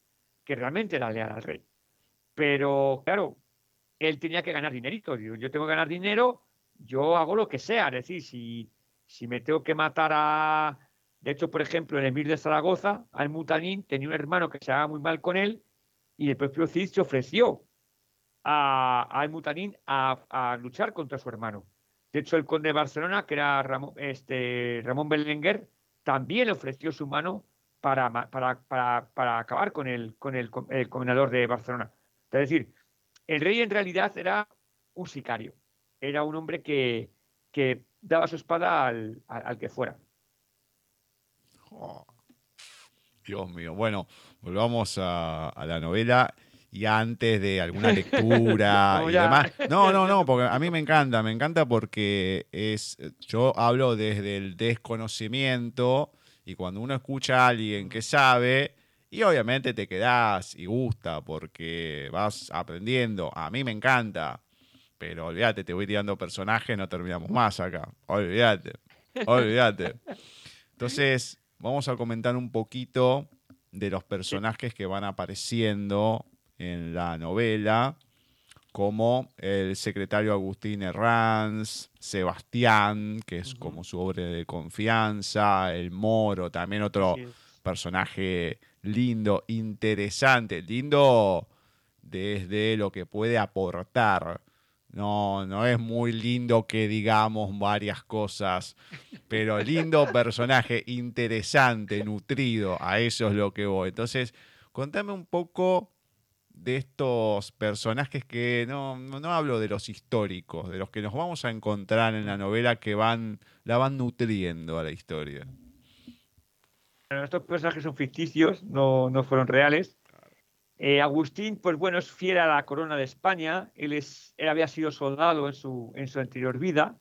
que realmente era leal al rey. Pero claro, él tenía que ganar dinerito. Yo tengo que ganar dinero, yo hago lo que sea. Es decir, si, si me tengo que matar a, de hecho, por ejemplo, el Mir de Zaragoza, Al-Mutanín tenía un hermano que se llevaba muy mal con él y el propio Cid se ofreció a, Al-Mutanín a, luchar contra su hermano. De hecho, el conde de Barcelona, que era Ramón, este, Belenguer, también ofreció su mano para, para, acabar con el, con el, comendador de Barcelona. Es decir, el rey en realidad era un sicario, era un hombre que, daba su espada al que fuera. Oh, Dios mío. Bueno, volvamos a, la novela y antes de alguna lectura y demás. No, no, no, porque a mí me encanta, me encanta porque es, yo hablo desde el desconocimiento y cuando uno escucha a alguien que sabe, y obviamente te quedás y gusta porque vas aprendiendo. A mí me encanta, pero olvídate, te voy tirando personajes, no terminamos más acá. Olvídate, olvídate. Entonces, vamos a comentar un poquito de los personajes que van apareciendo en la novela, como el secretario Agustín Herranz, Sebastián, que es como su obra de confianza, el Moro, también otro personaje lindo, interesante, lindo desde lo que puede aportar no, no es muy lindo que digamos varias cosas, pero lindo personaje, interesante, nutrido, a eso es lo que voy. Entonces, contame un poco de estos personajes que no, no, hablo de los históricos, de los que nos vamos a encontrar en la novela que van, la van nutriendo a la historia. estos personajes son ficticios, no, no fueron reales. Eh, Agustín, pues bueno, es fiel a la corona de España. Él, es, él había sido soldado en su, en su anterior vida.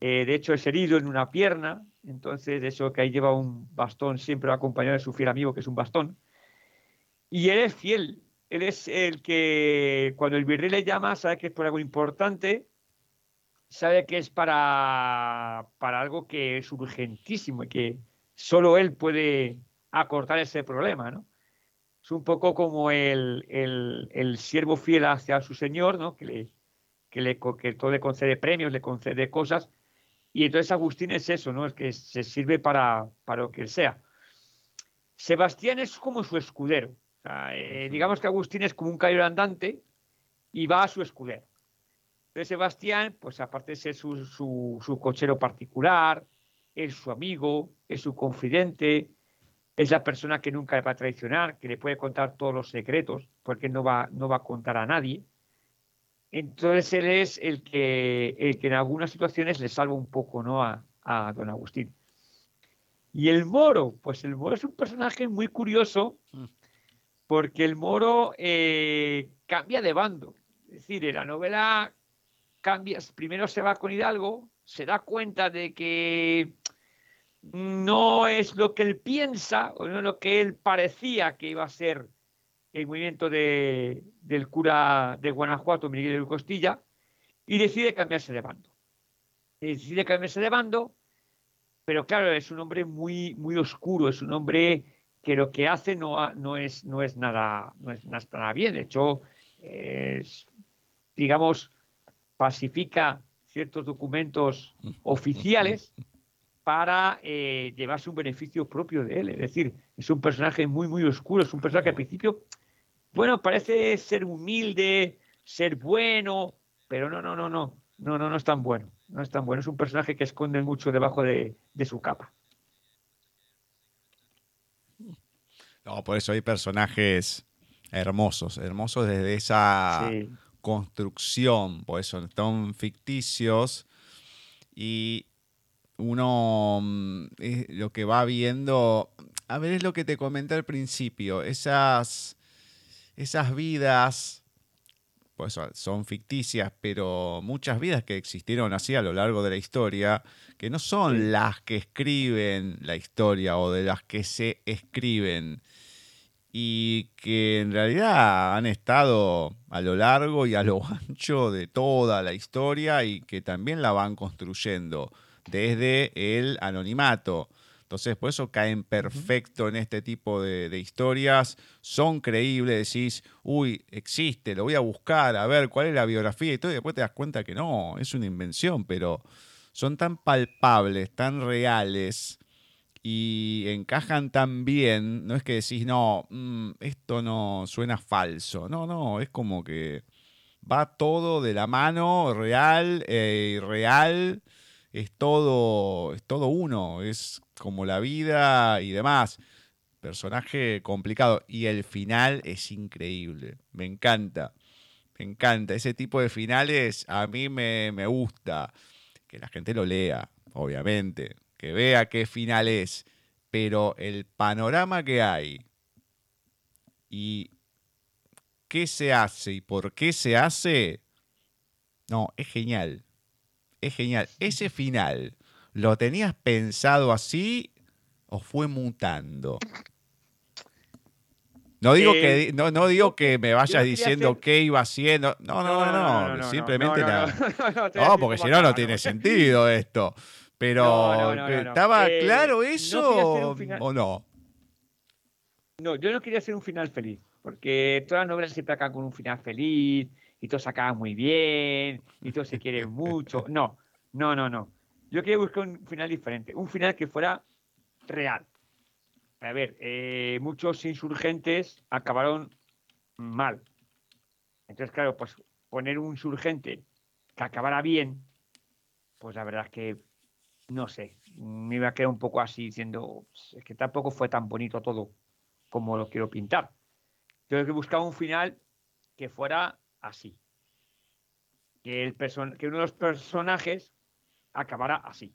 Eh, de hecho, es herido en una pierna. Entonces, de eso que ahí lleva un bastón, siempre acompañado de su fiel amigo, que es un bastón. Y él es fiel. Él es el que, cuando el virrey le llama, sabe que es por algo importante, sabe que es para, para algo que es urgentísimo y que solo él puede acortar ese problema, ¿no? Es un poco como el, el, siervo fiel hacia su señor, ¿no? que, le, que, le, que todo le concede premios, le concede cosas. Y entonces Agustín es eso, ¿no? Es que se sirve para, para lo que sea. Sebastián es como su escudero. Eh, digamos que Agustín es como un caballero andante y va a su escudero. Entonces Sebastián, pues aparte de ser su, su, su cochero particular, es su amigo, es su confidente, es la persona que nunca le va a traicionar, que le puede contar todos los secretos, porque no va, no va a contar a nadie. Entonces él es el que, el que en algunas situaciones le salva un poco ¿no? a, don Agustín. Y el moro, pues el moro es un personaje muy curioso, porque el moro eh, cambia de bando. Es decir, en la novela cambia, primero se va con Hidalgo, se da cuenta de que no es lo que él piensa o no lo que él parecía que iba a ser el movimiento de, del cura de Guanajuato, Miguel de Costilla, y decide cambiarse de bando. decide cambiarse de bando, pero claro, es un hombre muy, muy oscuro, es un hombre que lo que hace no, no, es, no, es, nada, no es nada bien. De hecho, digamos, pacifica ciertos documentos oficiales para eh, llevarse un beneficio propio de él. Es decir, es un personaje muy, muy oscuro, es un personaje que al principio, bueno, parece ser humilde, ser bueno, pero no, no, no, no, no, no, no es tan bueno, no es tan bueno. Es un personaje que esconde mucho debajo de, su capa. No, por eso hay personajes hermosos, hermosos desde esa construcción, por eso son ficticios y uno mm, lo que va viendo, a ver, es lo que te comenté al principio, esas, esas vidas, pues son ficticias, pero muchas vidas que existieron así a lo largo de la historia, que no son las que escriben la historia o de las que se escriben, y que en realidad han estado a lo largo y a lo ancho de toda la historia y que también la van construyendo desde el anonimato. Entonces, por eso caen perfecto en este tipo de, historias, son creíbles, decís, uy, existe, lo voy a buscar, a ver cuál es la biografía y todo, y después te das cuenta que no, es una invención, pero son tan palpables, tan reales y encajan tan bien, no es que decís, no, mm, esto no suena falso, no, no, es como que va todo de la mano, real, e irreal, es todo, es todo uno, es como la vida y demás. Personaje complicado. Y el final es increíble. Me encanta. Me encanta. Ese tipo de finales a mí me, me gusta. Que la gente lo lea, obviamente. Que vea qué final es. Pero el panorama que hay y qué se hace y por qué se hace, no, es genial es genial. Ese final, ¿lo tenías pensado así o fue mutando? No digo, que, eh, no, digo que me vayas diciendo qué iba haciendo. No, no, no, no. simplemente No, porque si no, no tiene sentido esto. Pero, ¿estaba eh, claro eso o no? No, yo no quería hacer un final feliz. Porque todas las novelas siempre acaban con un final feliz y todos acaban muy bien, y todos se quieren mucho. No, no, no, no. Yo quería buscar un final diferente, un final que fuera real. A ver, eh, muchos insurgentes acabaron mal. Entonces, claro, pues poner un insurgente que acabara bien, pues la verdad es que, no sé, me iba a quedar un poco así diciendo, es que tampoco fue tan bonito todo como lo quiero pintar. Tengo que buscar un final que fuera así. Que, el que uno de los personajes acabara así.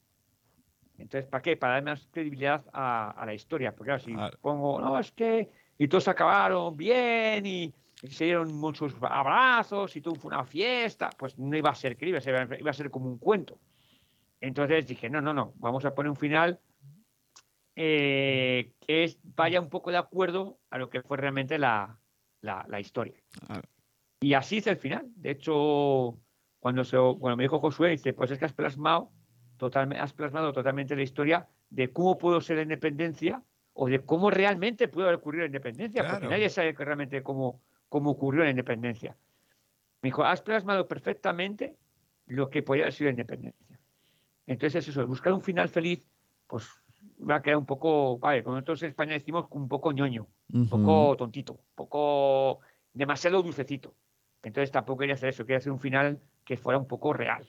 Entonces, ¿para qué? Para dar más credibilidad a, la historia. Porque claro, si pongo, no, es que. Y todos acabaron bien y, se dieron muchos abrazos y todo fue una fiesta, pues no iba a ser creíble, iba a ser como un cuento. Entonces dije, no, no, no, vamos a poner un final eh, que es, vaya un poco de acuerdo a lo que fue realmente la, la, historia. Y así es el final. De hecho, cuando, se, cuando me dijo Josué, dice, pues es que has plasmado, totalmente, has plasmado totalmente la historia de cómo pudo ser la independencia o de cómo realmente pudo haber ocurrido la independencia, porque nadie sabe realmente cómo, cómo ocurrió la independencia. Me dijo, has plasmado perfectamente lo que podía haber sido la independencia. Entonces, eso, buscar un final feliz, pues va a quedar un poco, vale, como nosotros en España decimos, un poco ñoño, un poco tontito, un poco demasiado dulcecito. Entonces tampoco quería hacer eso, quería hacer un final que fuera un poco real.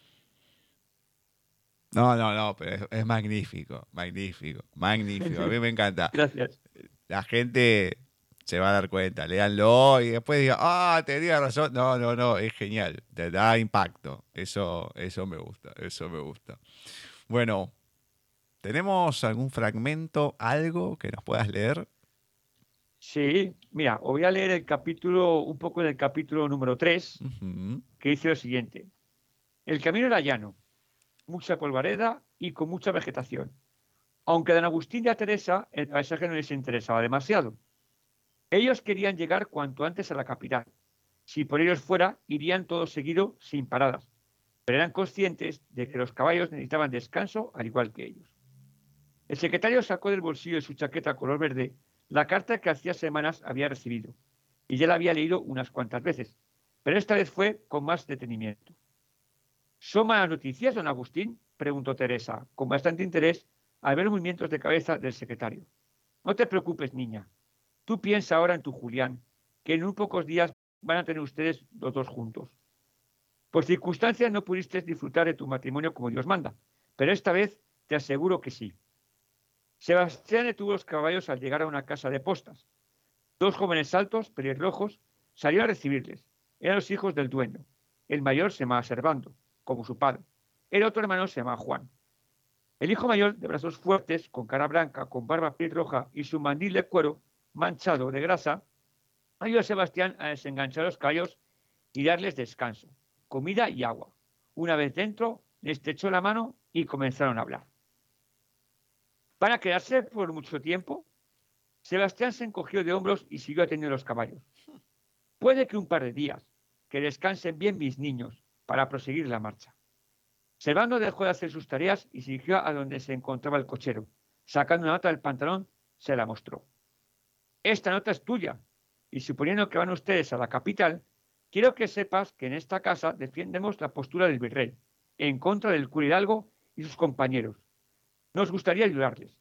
No, no, no, pero es, magnífico, magnífico, magnífico. A mí me encanta. Gracias. La gente se va a dar cuenta, léanlo y después diga, ah, tenía razón. No, no, no, es genial, te da impacto. Eso, eso me gusta, eso me gusta. Bueno, ¿tenemos algún fragmento, algo que nos puedas leer? Sí, mira, os voy a leer el capítulo, un poco del capítulo número 3, que dice lo siguiente. El camino era llano, mucha polvareda y con mucha vegetación. Aunque a don Agustín y a Teresa el paisaje no les interesaba demasiado. Ellos querían llegar cuanto antes a la capital. Si por ellos fuera, irían todos seguidos sin paradas, pero eran conscientes de que los caballos necesitaban descanso al igual que ellos. El secretario sacó del bolsillo de su chaqueta color verde la carta que hacía semanas había recibido, y ya la había leído unas cuantas veces, pero esta vez fue con más detenimiento. ¿Son malas noticias, don Agustín? preguntó Teresa, con bastante interés al ver los movimientos de cabeza del secretario. No te preocupes, niña. Tú piensa ahora en tu Julián, que en un pocos días van a tener ustedes los dos juntos. Por circunstancias no pudiste disfrutar de tu matrimonio como Dios manda, pero esta vez te aseguro que sí. Sebastián detuvo los caballos al llegar a una casa de postas. Dos jóvenes altos, pelirrojos, salieron a recibirles. Eran los hijos del dueño. El mayor se llamaba Servando, como su padre. El otro hermano se llamaba Juan. El hijo mayor, de brazos fuertes, con cara blanca, con barba roja y su mandil de cuero manchado de grasa, ayudó a Sebastián a desenganchar los caballos y darles descanso, comida y agua. Una vez dentro, les echó la mano y comenzaron a hablar. ¿Para quedarse por mucho tiempo? Sebastián se encogió de hombros y siguió atendiendo los caballos. Puede que un par de días, que descansen bien mis niños, para proseguir la marcha. Servando dejó de hacer sus tareas y se dirigió a donde se encontraba el cochero. Sacando una nota del pantalón, se la mostró. Esta nota es tuya, y suponiendo que van ustedes a la capital, quiero que sepas que en esta casa defiendemos la postura del virrey, en contra del cura Hidalgo y sus compañeros. Nos gustaría ayudarles.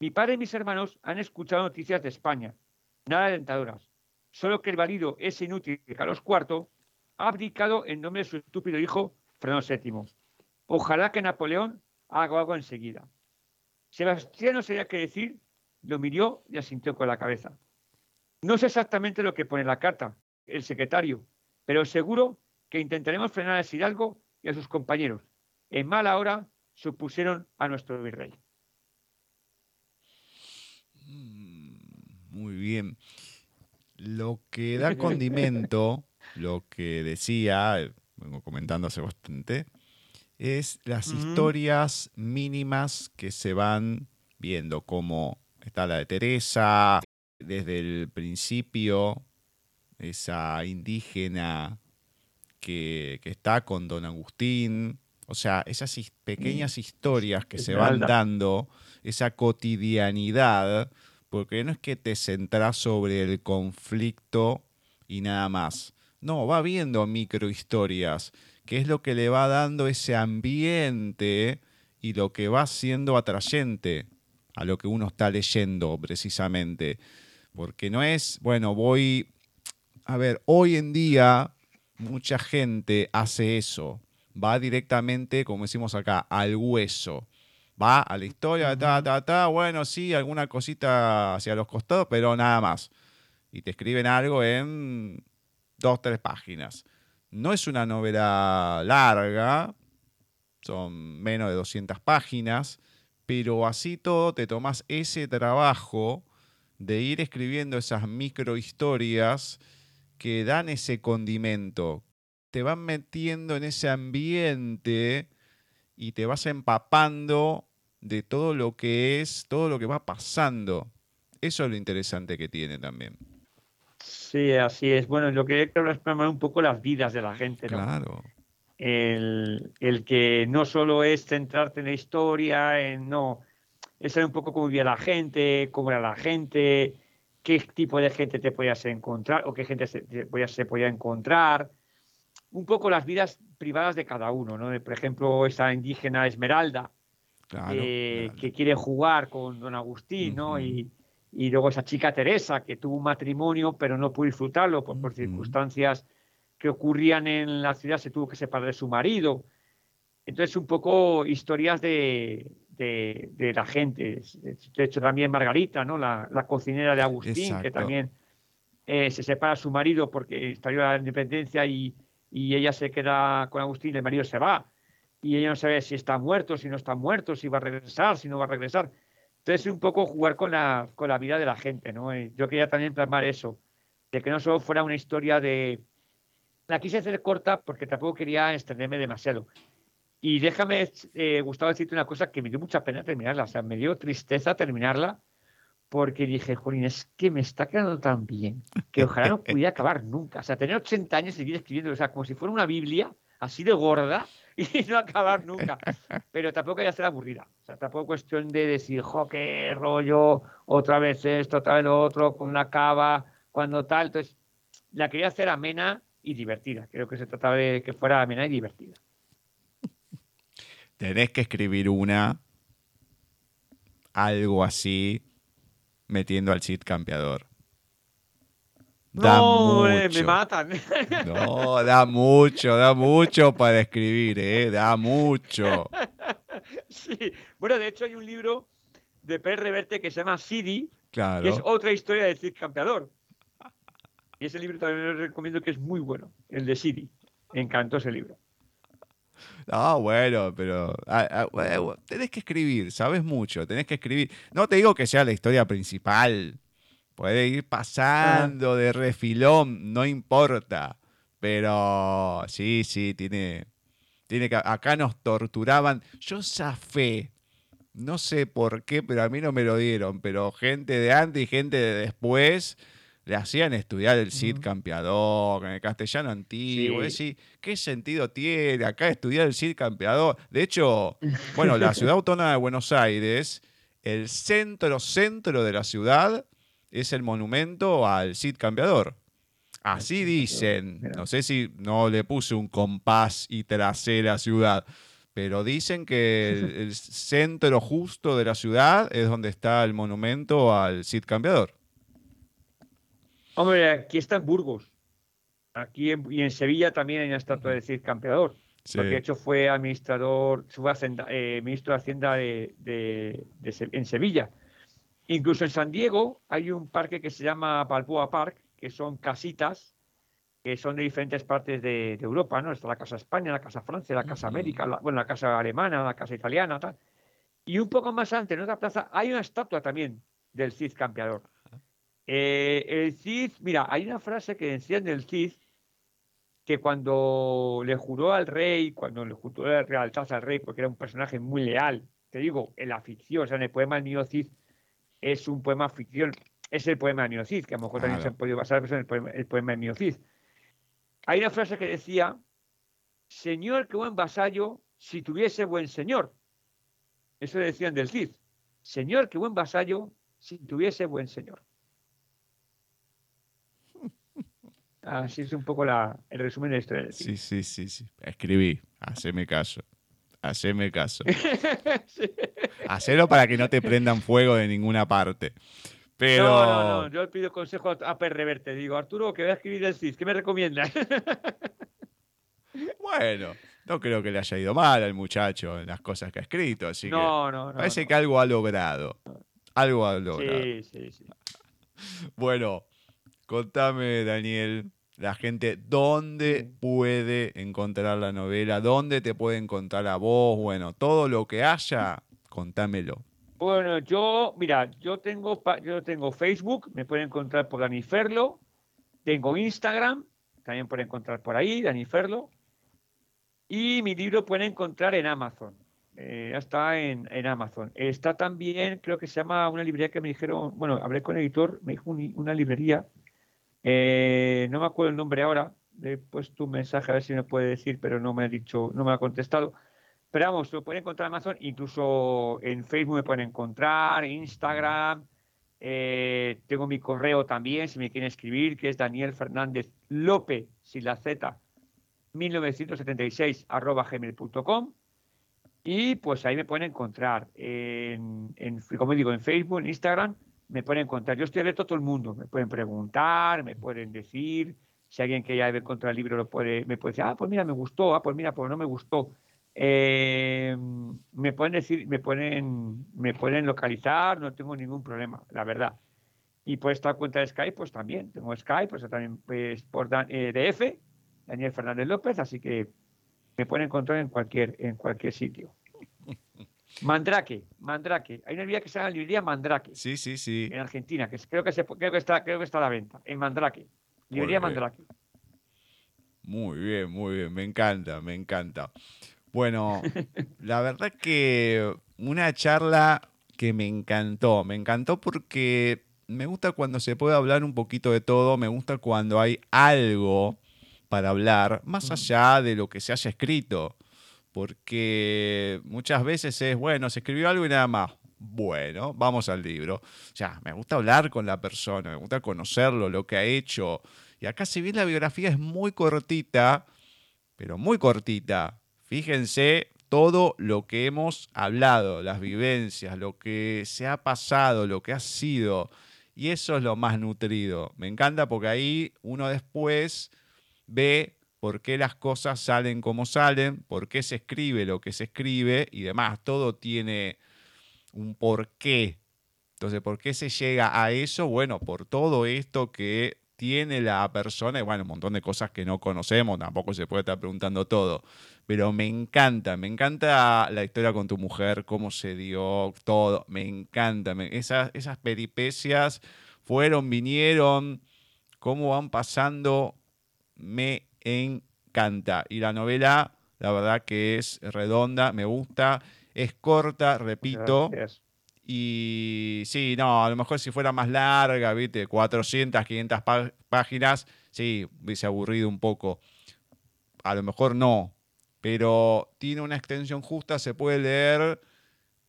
Mi padre y mis hermanos han escuchado noticias de España, nada alentadoras, solo que el valido ese inútil Carlos IV ha abdicado en nombre de su estúpido hijo Fernando VII Ojalá que Napoleón haga algo enseguida. Sebastián no sabía qué decir, lo miró y asintió con la cabeza. No sé exactamente lo que pone la carta, el secretario, pero seguro que intentaremos frenar a Hidalgo y a sus compañeros. En mala hora se opusieron a nuestro virrey. Mm, muy bien. Lo que da condimento, lo que decía, vengo comentando hace bastante, es las historias mínimas que se van viendo, como está la de Teresa, desde el principio, esa indígena que, está con don Agustín, o sea, esas pequeñas historias que se van dando, esa cotidianidad, porque no es que te centras sobre el conflicto y nada más. No, va viendo microhistorias que es lo que le va dando ese ambiente y lo que va siendo atrayente a lo que uno está leyendo precisamente. Porque no es, bueno, voy, a ver, hoy en día mucha gente hace eso, va directamente, como decimos acá, al hueso. Va a la historia, ta, ta, ta, bueno, sí, alguna cosita hacia los costados, pero nada más. Y te escriben algo en dos, tres páginas. No es una novela larga, son menos de 200 páginas, pero así todo te tomas ese trabajo de ir escribiendo esas microhistorias que dan ese condimento, te van metiendo en ese ambiente y te vas empapando de todo lo que es, todo lo que va pasando. Eso es lo interesante que tiene también. Sí, así es. Bueno, lo que quiero es un poco las vidas de la gente, ¿no? Claro. El, que no solo es centrarte en la historia, en no, es saber un poco cómo vivía la gente, cómo era la gente, qué tipo de gente te podías encontrar o qué gente se podía encontrar. Un poco las vidas privadas de cada uno, ¿no? Por ejemplo, esa indígena Esmeralda, eh, que quiere jugar con don Agustín, ¿no? Y, y luego esa chica Teresa, que tuvo un matrimonio, pero no pudo disfrutarlo por, circunstancias que ocurrían en la ciudad, se tuvo que separar de su marido. Entonces, un poco historias de, de, la gente. De hecho, también Margarita, ¿no? la, cocinera de Agustín, que también eh, se separa de su marido porque estalló la independencia y, y ella se queda con Agustín, el marido se va. Y ella no sabe si está muerto, si no está muerto, si va a regresar, si no va a regresar. Entonces, un poco jugar con la, con la vida de la gente, ¿no? Eh, yo quería también plasmar eso, de que no solo fuera una historia de... La quise hacer corta porque tampoco quería extenderme demasiado. Y déjame, eh, Gustavo, decirte una cosa que me dio mucha pena terminarla, o sea, me dio tristeza terminarla, porque dije, Jolín, es que me está quedando tan bien que ojalá no pudiera acabar nunca. O sea, tener 80 años y seguir escribiendo, o sea, como si fuera una Biblia así de gorda y no acabar nunca. Pero tampoco hay que ser aburrida. O sea, tampoco es cuestión de decir, jo, qué rollo, otra vez esto, otra vez lo otro, con una cava, cuando tal. Entonces, la quería hacer amena y divertida. Creo que se trataba de que fuera amena y divertida. Tenés que escribir una, algo así, metiendo al Cid campeador. Da no, mucho. me matan. No, da mucho, da mucho para escribir, ¿eh? Da mucho. Sí, bueno, de hecho hay un libro de Per Reverte que se llama Cidi, claro. que es otra historia del Cid campeador. Y ese libro también lo recomiendo que es muy bueno, el de Siri. Me encantó ese libro. Ah, bueno, pero ah, ah, tenés que escribir, sabes mucho, tenés que escribir. No te digo que sea la historia principal, puede ir pasando de refilón, no importa. Pero sí, sí, tiene, tiene que. Acá nos torturaban. Yo zafé, no sé por qué, pero a mí no me lo dieron. Pero gente de antes y gente de después le hacían estudiar el Cid campeador, en el castellano antiguo. Decir, ¿qué sentido tiene acá estudiar el Cid campeador? De hecho, bueno, la ciudad autónoma de Buenos Aires, el centro, centro de la ciudad es el monumento al Cid campeador. Así dicen. No sé si no le puse un compás y tracé la ciudad. Pero dicen que el centro justo de la ciudad es donde está el monumento al Cid campeador. Hombre, aquí está en Burgos. Aquí y en Sevilla también hay una estatua de Cid Campeador. Porque de hecho fue administrador, fue eh, ministro de Hacienda de, en Sevilla. Incluso en San Diego hay un parque que se llama Balboa Park, que son casitas que son de diferentes partes de, Europa, ¿no? Está la Casa España, la Casa Francia, la Casa América, bueno, la Casa Alemana, la Casa Italiana, tal. Y un poco más antes, en otra plaza, hay una estatua también del Cid Campeador. Eh, el Cid, mira, hay una frase que decían del Cid que cuando le juró al rey, cuando le juró la realtad al rey, porque era un personaje muy leal, te digo, en la ficción, o sea, en el poema del niño Cid es un poema ficción, es el poema del niño Cid, que a lo mejor también se han podido basar en el poema, el poema Cid. Hay una frase que decía, Señor, qué buen vasallo si tuviese buen señor. Eso decían del Cid. Señor, qué buen vasallo si tuviese buen señor. Así es un poco la, el resumen de historia. Sí, sí, sí, sí. Escribí, haceme caso. Haceme caso. Hacelo para que no te prendan fuego de ninguna parte. Pero... No, no, no. Yo pido consejo a Perreverte. Digo, Arturo, que voy a escribir el CIS. ¿Qué me recomiendas? bueno, no creo que le haya ido mal al muchacho en las cosas que ha escrito. Así no, que no, no. Parece que algo ha logrado. Algo ha logrado. Sí, sí, sí. Bueno, contame, Daniel, la gente dónde puede encontrar la novela, dónde te puede encontrar a vos, bueno, todo lo que haya, contámelo. Bueno, yo, mira, yo tengo, yo tengo Facebook, me pueden encontrar por Dani Ferlo, tengo Instagram, también pueden encontrar por ahí, Dani Ferlo, y mi libro pueden encontrar en Amazon. Eh, ya está en, Amazon. Está también, creo que se llama una librería que me dijeron, bueno, hablé con el editor, me dijo una librería eh, no me acuerdo el nombre ahora, le he puesto un mensaje a ver si me puede decir, pero no me ha dicho, no me ha contestado. Pero vamos, lo pueden encontrar en Amazon, incluso en Facebook me pueden encontrar, Instagram, eh, tengo mi correo también, si me quieren escribir, que es Daniel Fernández López, sin la Z, 1976 arroba gmail.com. Y pues ahí me pueden encontrar, en, en, como digo, en Facebook, en Instagram, me pueden contar. Yo estoy abierto a todo el mundo. Me pueden preguntar, me pueden decir. Si alguien que ya ver contra el libro lo puede, me puede decir, ah, pues mira, me gustó, ah, pues mira, pues no me gustó. Eh, me pueden decir, me pueden, me pueden localizar, no tengo ningún problema, la verdad. Y por esta cuenta de Skype, pues también, tengo Skype, pues también pues, por eh, DF, Daniel Fernández López, así que me pueden encontrar en cualquier, en cualquier sitio. Mandrake, Mandrake. Hay una librería que se llama librería Mandrake. Sí, sí, sí. En Argentina, que creo que, creo que, está, creo que está a la venta. En Mandrake. Librería Mandrake. Muy bien, muy bien. Me encanta, me encanta. Bueno, la verdad que una charla que me encantó. Me encantó porque me gusta cuando se puede hablar un poquito de todo, me gusta cuando hay algo para hablar, más allá de lo que se haya escrito. Porque muchas veces es, bueno, se escribió algo y nada más. Bueno, vamos al libro. O sea, me gusta hablar con la persona, me gusta conocerlo, lo que ha hecho. Y acá, si bien la biografía es muy cortita, pero muy cortita, fíjense todo lo que hemos hablado, las vivencias, lo que se ha pasado, lo que ha sido. Y eso es lo más nutrido. Me encanta porque ahí uno después ve por qué las cosas salen como salen, por qué se escribe lo que se escribe y demás. Todo tiene un porqué. Entonces, ¿por qué se llega a eso? Bueno, por todo esto que tiene la persona y bueno, un montón de cosas que no conocemos, tampoco se puede estar preguntando todo, pero me encanta, me encanta la historia con tu mujer, cómo se dio todo, me encanta, esas, peripecias fueron, vinieron, cómo van pasando, me encanta. Y la novela, la verdad que es redonda, me gusta es corta, repito. Y sí, no, a lo mejor si fuera más larga, ¿viste? 400, 500 páginas, sí, hubiese aburrido un poco. A lo mejor no, pero tiene una extensión justa, se puede leer,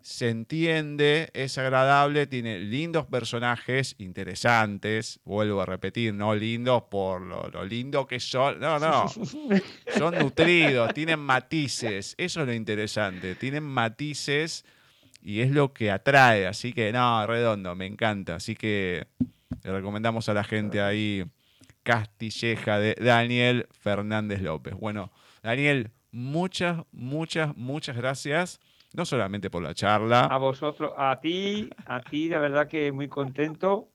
se entiende, es agradable, tiene lindos personajes, interesantes, vuelvo a repetir, no lindos por lo, lo lindo que son, no, no, son nutridos, tienen matices, eso es lo interesante, tienen matices y es lo que atrae, así que no, redondo, me encanta, así que le recomendamos a la gente ahí Castilleja de Daniel Fernández López. Bueno, Daniel, muchas, muchas, muchas gracias no solamente por la charla. A vosotros, a ti, a ti, de verdad que muy contento.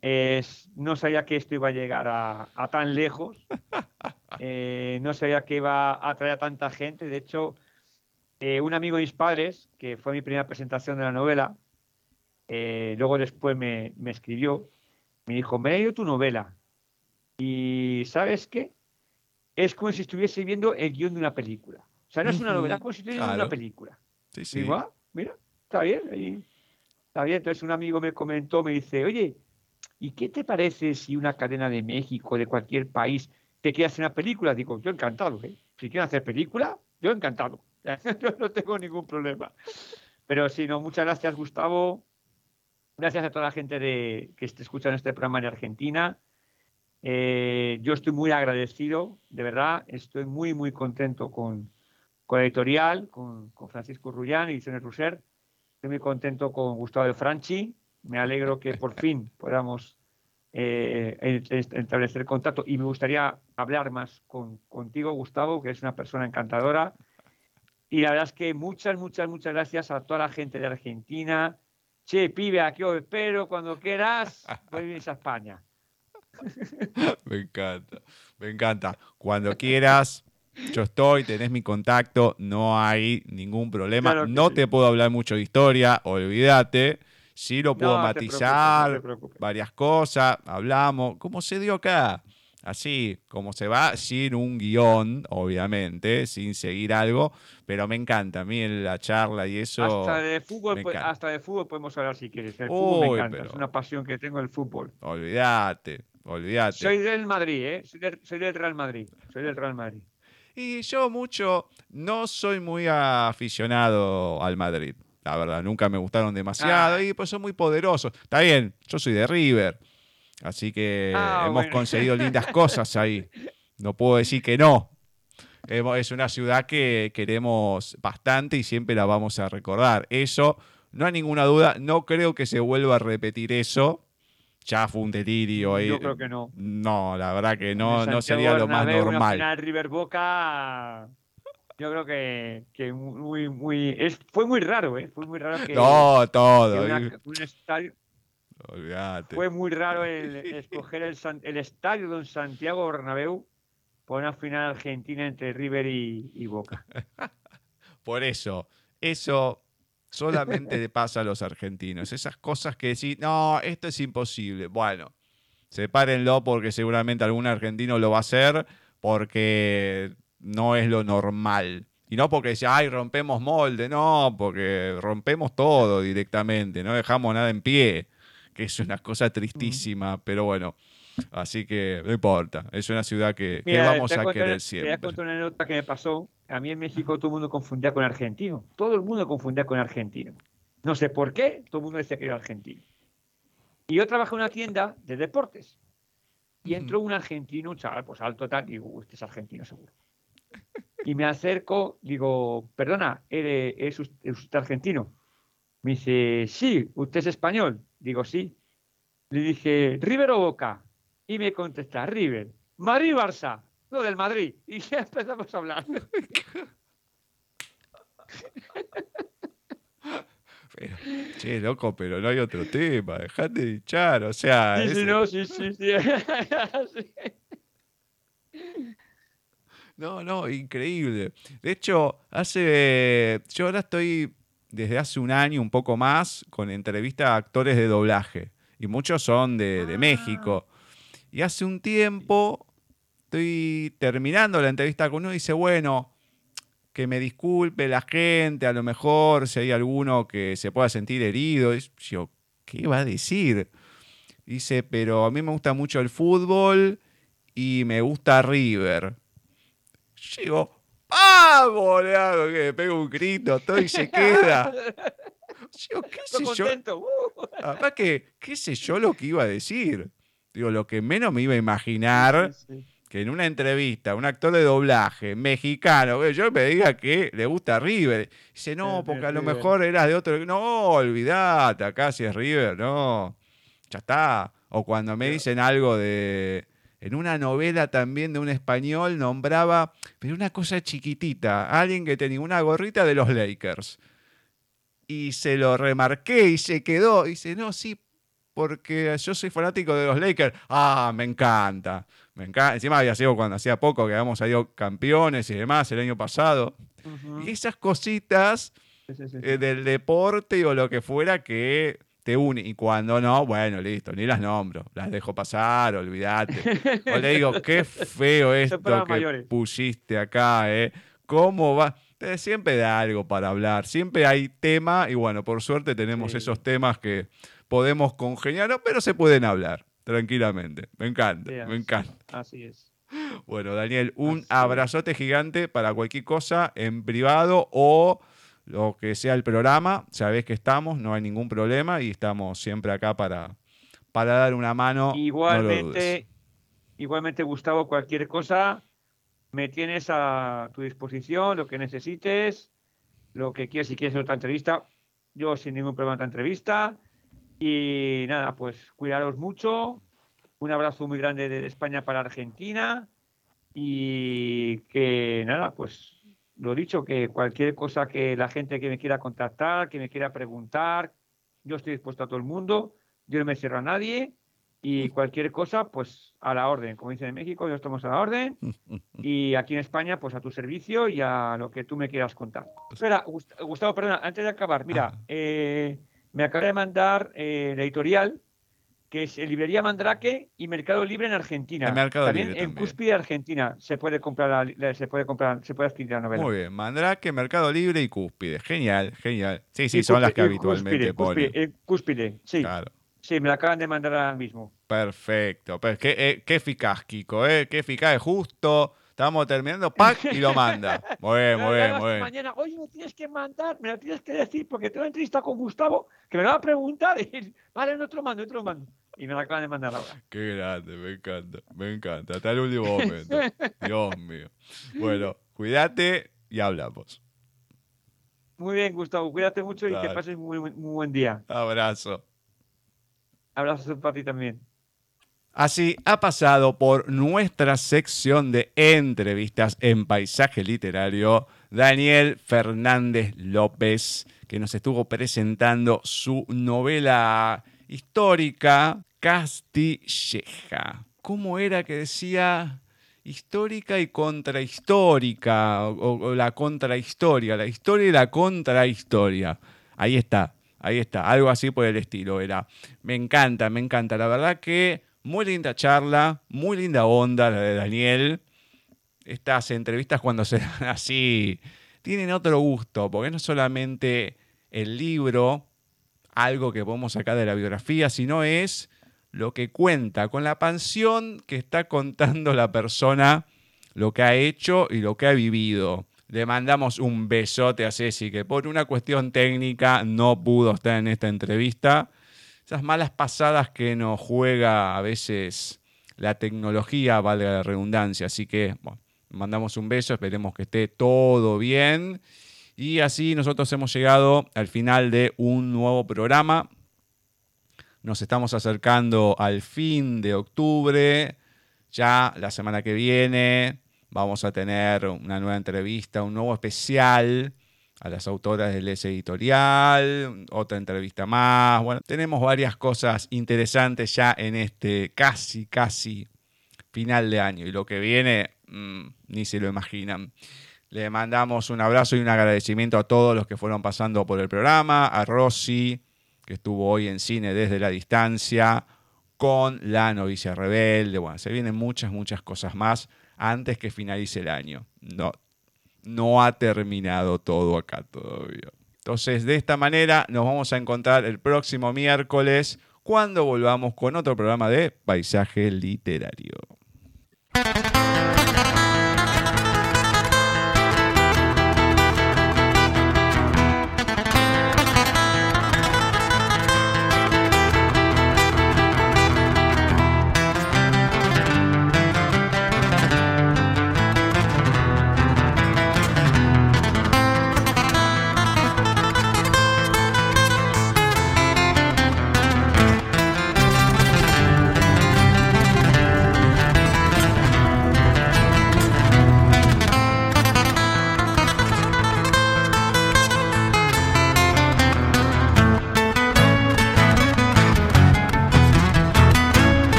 Es, no sabía que esto iba a llegar a, tan lejos. Eh, no sabía que iba a atraer a tanta gente. De hecho, eh, un amigo de mis padres, que fue mi primera presentación de la novela, eh, luego después me, me, escribió, me dijo, me he leído tu novela. Y ¿sabes qué? Es como si estuviese viendo el guion de una película. O sea, no es una novela, es como si estuviese viendo una película. Sí, sí. Ah, mira, está bien. está bien. Entonces un amigo me comentó, me dice, oye, ¿y qué te parece si una cadena de México, de cualquier país, te quiere hacer una película? Digo, yo encantado. ¿eh? Si quieren hacer película, yo encantado. yo no tengo ningún problema. Pero sí, no, muchas gracias, Gustavo. Gracias a toda la gente de, que esté escuchando este programa en Argentina. Eh, yo estoy muy agradecido, de verdad, estoy muy, muy contento con, con editorial, con, Francisco Rullán y Ediciones Russer. Estoy muy contento con Gustavo de Franchi. Me alegro que por fin podamos eh, establecer contacto y me gustaría hablar más con, contigo, Gustavo, que es una persona encantadora. Y la verdad es que muchas, muchas, muchas gracias a toda la gente de Argentina. Che, pibe, aquí os espero cuando quieras. Voy a España. Me encanta, me encanta. Cuando quieras, yo estoy, tenés mi contacto, no hay ningún problema. no te puedo hablar mucho de historia, olvídate. Sí lo puedo matizar, varias cosas, hablamos, como se dio acá. Así, como se va, sin un guion, obviamente, sin seguir algo, pero me encanta a mí la charla y eso. Hasta de fútbol, hasta de fútbol podemos hablar si quieres. El fútbol me encanta, es una pasión que tengo el fútbol. Olvídate, olvídate. Soy del Madrid, ¿eh? soy del Real Madrid. Soy del Real Madrid. Y yo mucho, no soy muy aficionado al Madrid. La verdad, nunca me gustaron demasiado ah. y pues son muy poderosos. Está bien, yo soy de River. Así que ah, hemos conseguido lindas cosas ahí. No puedo decir que no. Es una ciudad que queremos bastante y siempre la vamos a recordar. Eso, no hay ninguna duda. No creo que se vuelva a repetir eso ya fue un delirio. Ahí. Yo creo que no. No, la verdad que no, no sería lo más normal. Final River Boca, yo creo que, que muy, muy, es, fue muy raro, ¿eh? Fue muy raro que. No, todo. un estadio, Olvídate. Fue muy raro el, escoger el, el estadio de Santiago Bernabéu por una final argentina entre River y, y Boca. por eso, eso Solamente le pasa a los argentinos. Esas cosas que decís, no, esto es imposible. Bueno, sepárenlo porque seguramente algún argentino lo va a hacer porque no es lo normal. Y no porque decía, ay, rompemos molde, no, porque rompemos todo directamente, no dejamos nada en pie, que es una cosa tristísima, pero bueno, así que no importa, es una ciudad que, que Mira, vamos te a querer Te voy a siempre. contar una anécdota que me pasó. A mí en México todo el mundo confundía con argentino. Todo el mundo confundía con argentino. No sé por qué, todo el mundo decía que era argentino. Y yo trabajé en una tienda de deportes. Y entró un argentino, un chaval, pues alto tal, y digo, "Uy, este es argentino seguro. Y me acerco, digo, perdona, ¿eres, es usted, es usted argentino? Me dice, sí, ¿usted es español? Digo, sí. Le dije, ¿River o Boca? Y me contesta, River. Madrid Barça. No, del Madrid. Y ya empezamos a hablar. Pero, che, loco, pero no hay otro tema, dejate de hinchar, o sea, Sí, sí, ese- no, sí, sí, sí. Sí. No, no, increíble. De hecho, hace. Yo ahora estoy desde hace un año, un poco más, con entrevistas a actores de doblaje. Y muchos son de, de Ah. México. Y hace un tiempo estoy terminando la entrevista con uno y dice, bueno, que me disculpe la gente, a lo mejor si hay alguno que se pueda sentir herido. Y yo, ¿qué va a decir? Dice, pero a mí me gusta mucho el fútbol y me gusta River. Yo digo, ¡vamos! Le hago que me pego un grito, todo y se queda. Yo, ¿qué sé Estoy yo? contento. Uh. Además que, ¿qué sé yo lo que iba a decir? Digo, lo que menos me iba a imaginar Sí, sí. que en una entrevista un actor de doblaje mexicano, que yo me diga que le gusta River. Dice, no, porque a lo mejor eras de otro. No, olvidate, acá si es River, no. Ya está. O cuando me dicen algo de. En una novela también de un español nombraba, pero una cosa chiquitita, alguien que tenía una gorrita de los Lakers. Y se lo remarqué y se quedó. Y dice, no, sí, porque yo soy fanático de los Lakers. Ah, me encanta. Me encanta. Encima había sido cuando hacía poco que habíamos salido campeones y demás el año pasado. Y esas cositas Sí, sí, sí. eh, del deporte o lo que fuera que te une. Y cuando no, bueno, listo, ni las nombro. Las dejo pasar, olvídate. O le digo, qué feo esto que mayores. pusiste acá, ¿eh? ¿Cómo va? Siempre da algo para hablar, siempre hay tema y bueno, por suerte tenemos esos temas que podemos congeniar, pero se pueden hablar tranquilamente. Me encanta, me encanta. Así es. Bueno, Daniel, un Así es. abrazote gigante para cualquier cosa en privado o lo que sea el programa. Sabés que estamos, no hay ningún problema y estamos siempre acá para, para dar una mano. no. Igualmente, igualmente, Gustavo, cualquier cosa, me tienes a tu disposición, lo que necesites, lo que quieras, si quieres otra entrevista, yo sin ningún problema otra entrevista. Y nada, pues cuidaros mucho. Un abrazo muy grande de España para Argentina. Y que nada, pues lo dicho, que cualquier cosa que la gente que me quiera contactar, que me quiera preguntar, yo estoy dispuesto a todo el mundo, yo no me cierro a nadie y cualquier cosa, pues a la orden. Como dicen en México, yo estamos a la orden y aquí en España, pues a tu servicio y a lo que tú me quieras contar. Espera, Gust- Gustavo, perdona, antes de acabar, mira, eh, me acaba de mandar eh, la editorial que es Librería Mandrake y Mercado Libre en Argentina. Mercado también Libre en también. Cúspide, Argentina, se puede comprar, la- la- se puede comprar, se puede adquirir la novela. Muy bien, Mandrake, Mercado Libre y Cúspide. Genial, genial. Sí, sí, Y son las que habitualmente Cúspide, ponen. Cúspide, eh, Cúspide, sí, Claro. sí, me la acaban de mandar ahora mismo. Perfecto. Pues qué, eh, qué eficaz, Kiko, ¿eh? Qué eficaz, es justo. Estamos terminando, pack, y lo manda. Muy bien, muy bien, muy bien. Mañana, oye, me tienes que mandar, me lo tienes que decir, porque tengo una entrevista con Gustavo que me va a preguntar. Y, vale, no te lo mando, no te lo mando. Y me la acaban de mandar ahora. Qué grande, me encanta, me encanta. Hasta el último momento. Dios mío. Bueno, cuídate y hablamos. Muy bien, Gustavo, cuídate mucho y que pases muy, muy buen día. Abrazo. Abrazos para ti también. Así ha pasado por nuestra sección de entrevistas en paisaje literario Daniel Fernández López, que nos estuvo presentando su novela histórica Castilleja. ¿Cómo era que decía? Histórica y contrahistórica, o, o la contrahistoria, la historia y la contrahistoria. Ahí está, ahí está, algo así por el estilo era. Me encanta, me encanta. La verdad que muy linda charla, muy linda onda la de Daniel. Estas entrevistas cuando se dan así, tienen otro gusto, porque no solamente el libro, algo que podemos sacar de la biografía, sino es lo que cuenta, con la pasión que está contando la persona, lo que ha hecho y lo que ha vivido. Le mandamos un besote a Ceci, que por una cuestión técnica no pudo estar en esta entrevista. Esas malas pasadas que nos juega a veces la tecnología, valga la redundancia. Así que, bueno, mandamos un beso, esperemos que esté todo bien. Y así nosotros hemos llegado al final de un nuevo programa. Nos estamos acercando al fin de octubre. Ya la semana que viene vamos a tener una nueva entrevista, un nuevo especial a las autoras del S editorial, otra entrevista más. Bueno, tenemos varias cosas interesantes ya en este casi, casi final de año. Y lo que viene, mmm, ni se lo imaginan. Le mandamos un abrazo y un agradecimiento a todos los que fueron pasando por el programa, a Rosy, que estuvo hoy en cine desde la distancia, con La novicia rebelde. Bueno, se vienen muchas, muchas cosas más antes que finalice el año. No, no ha terminado todo acá todavía. Entonces, de esta manera nos vamos a encontrar el próximo miércoles cuando volvamos con otro programa de Paisaje Literario.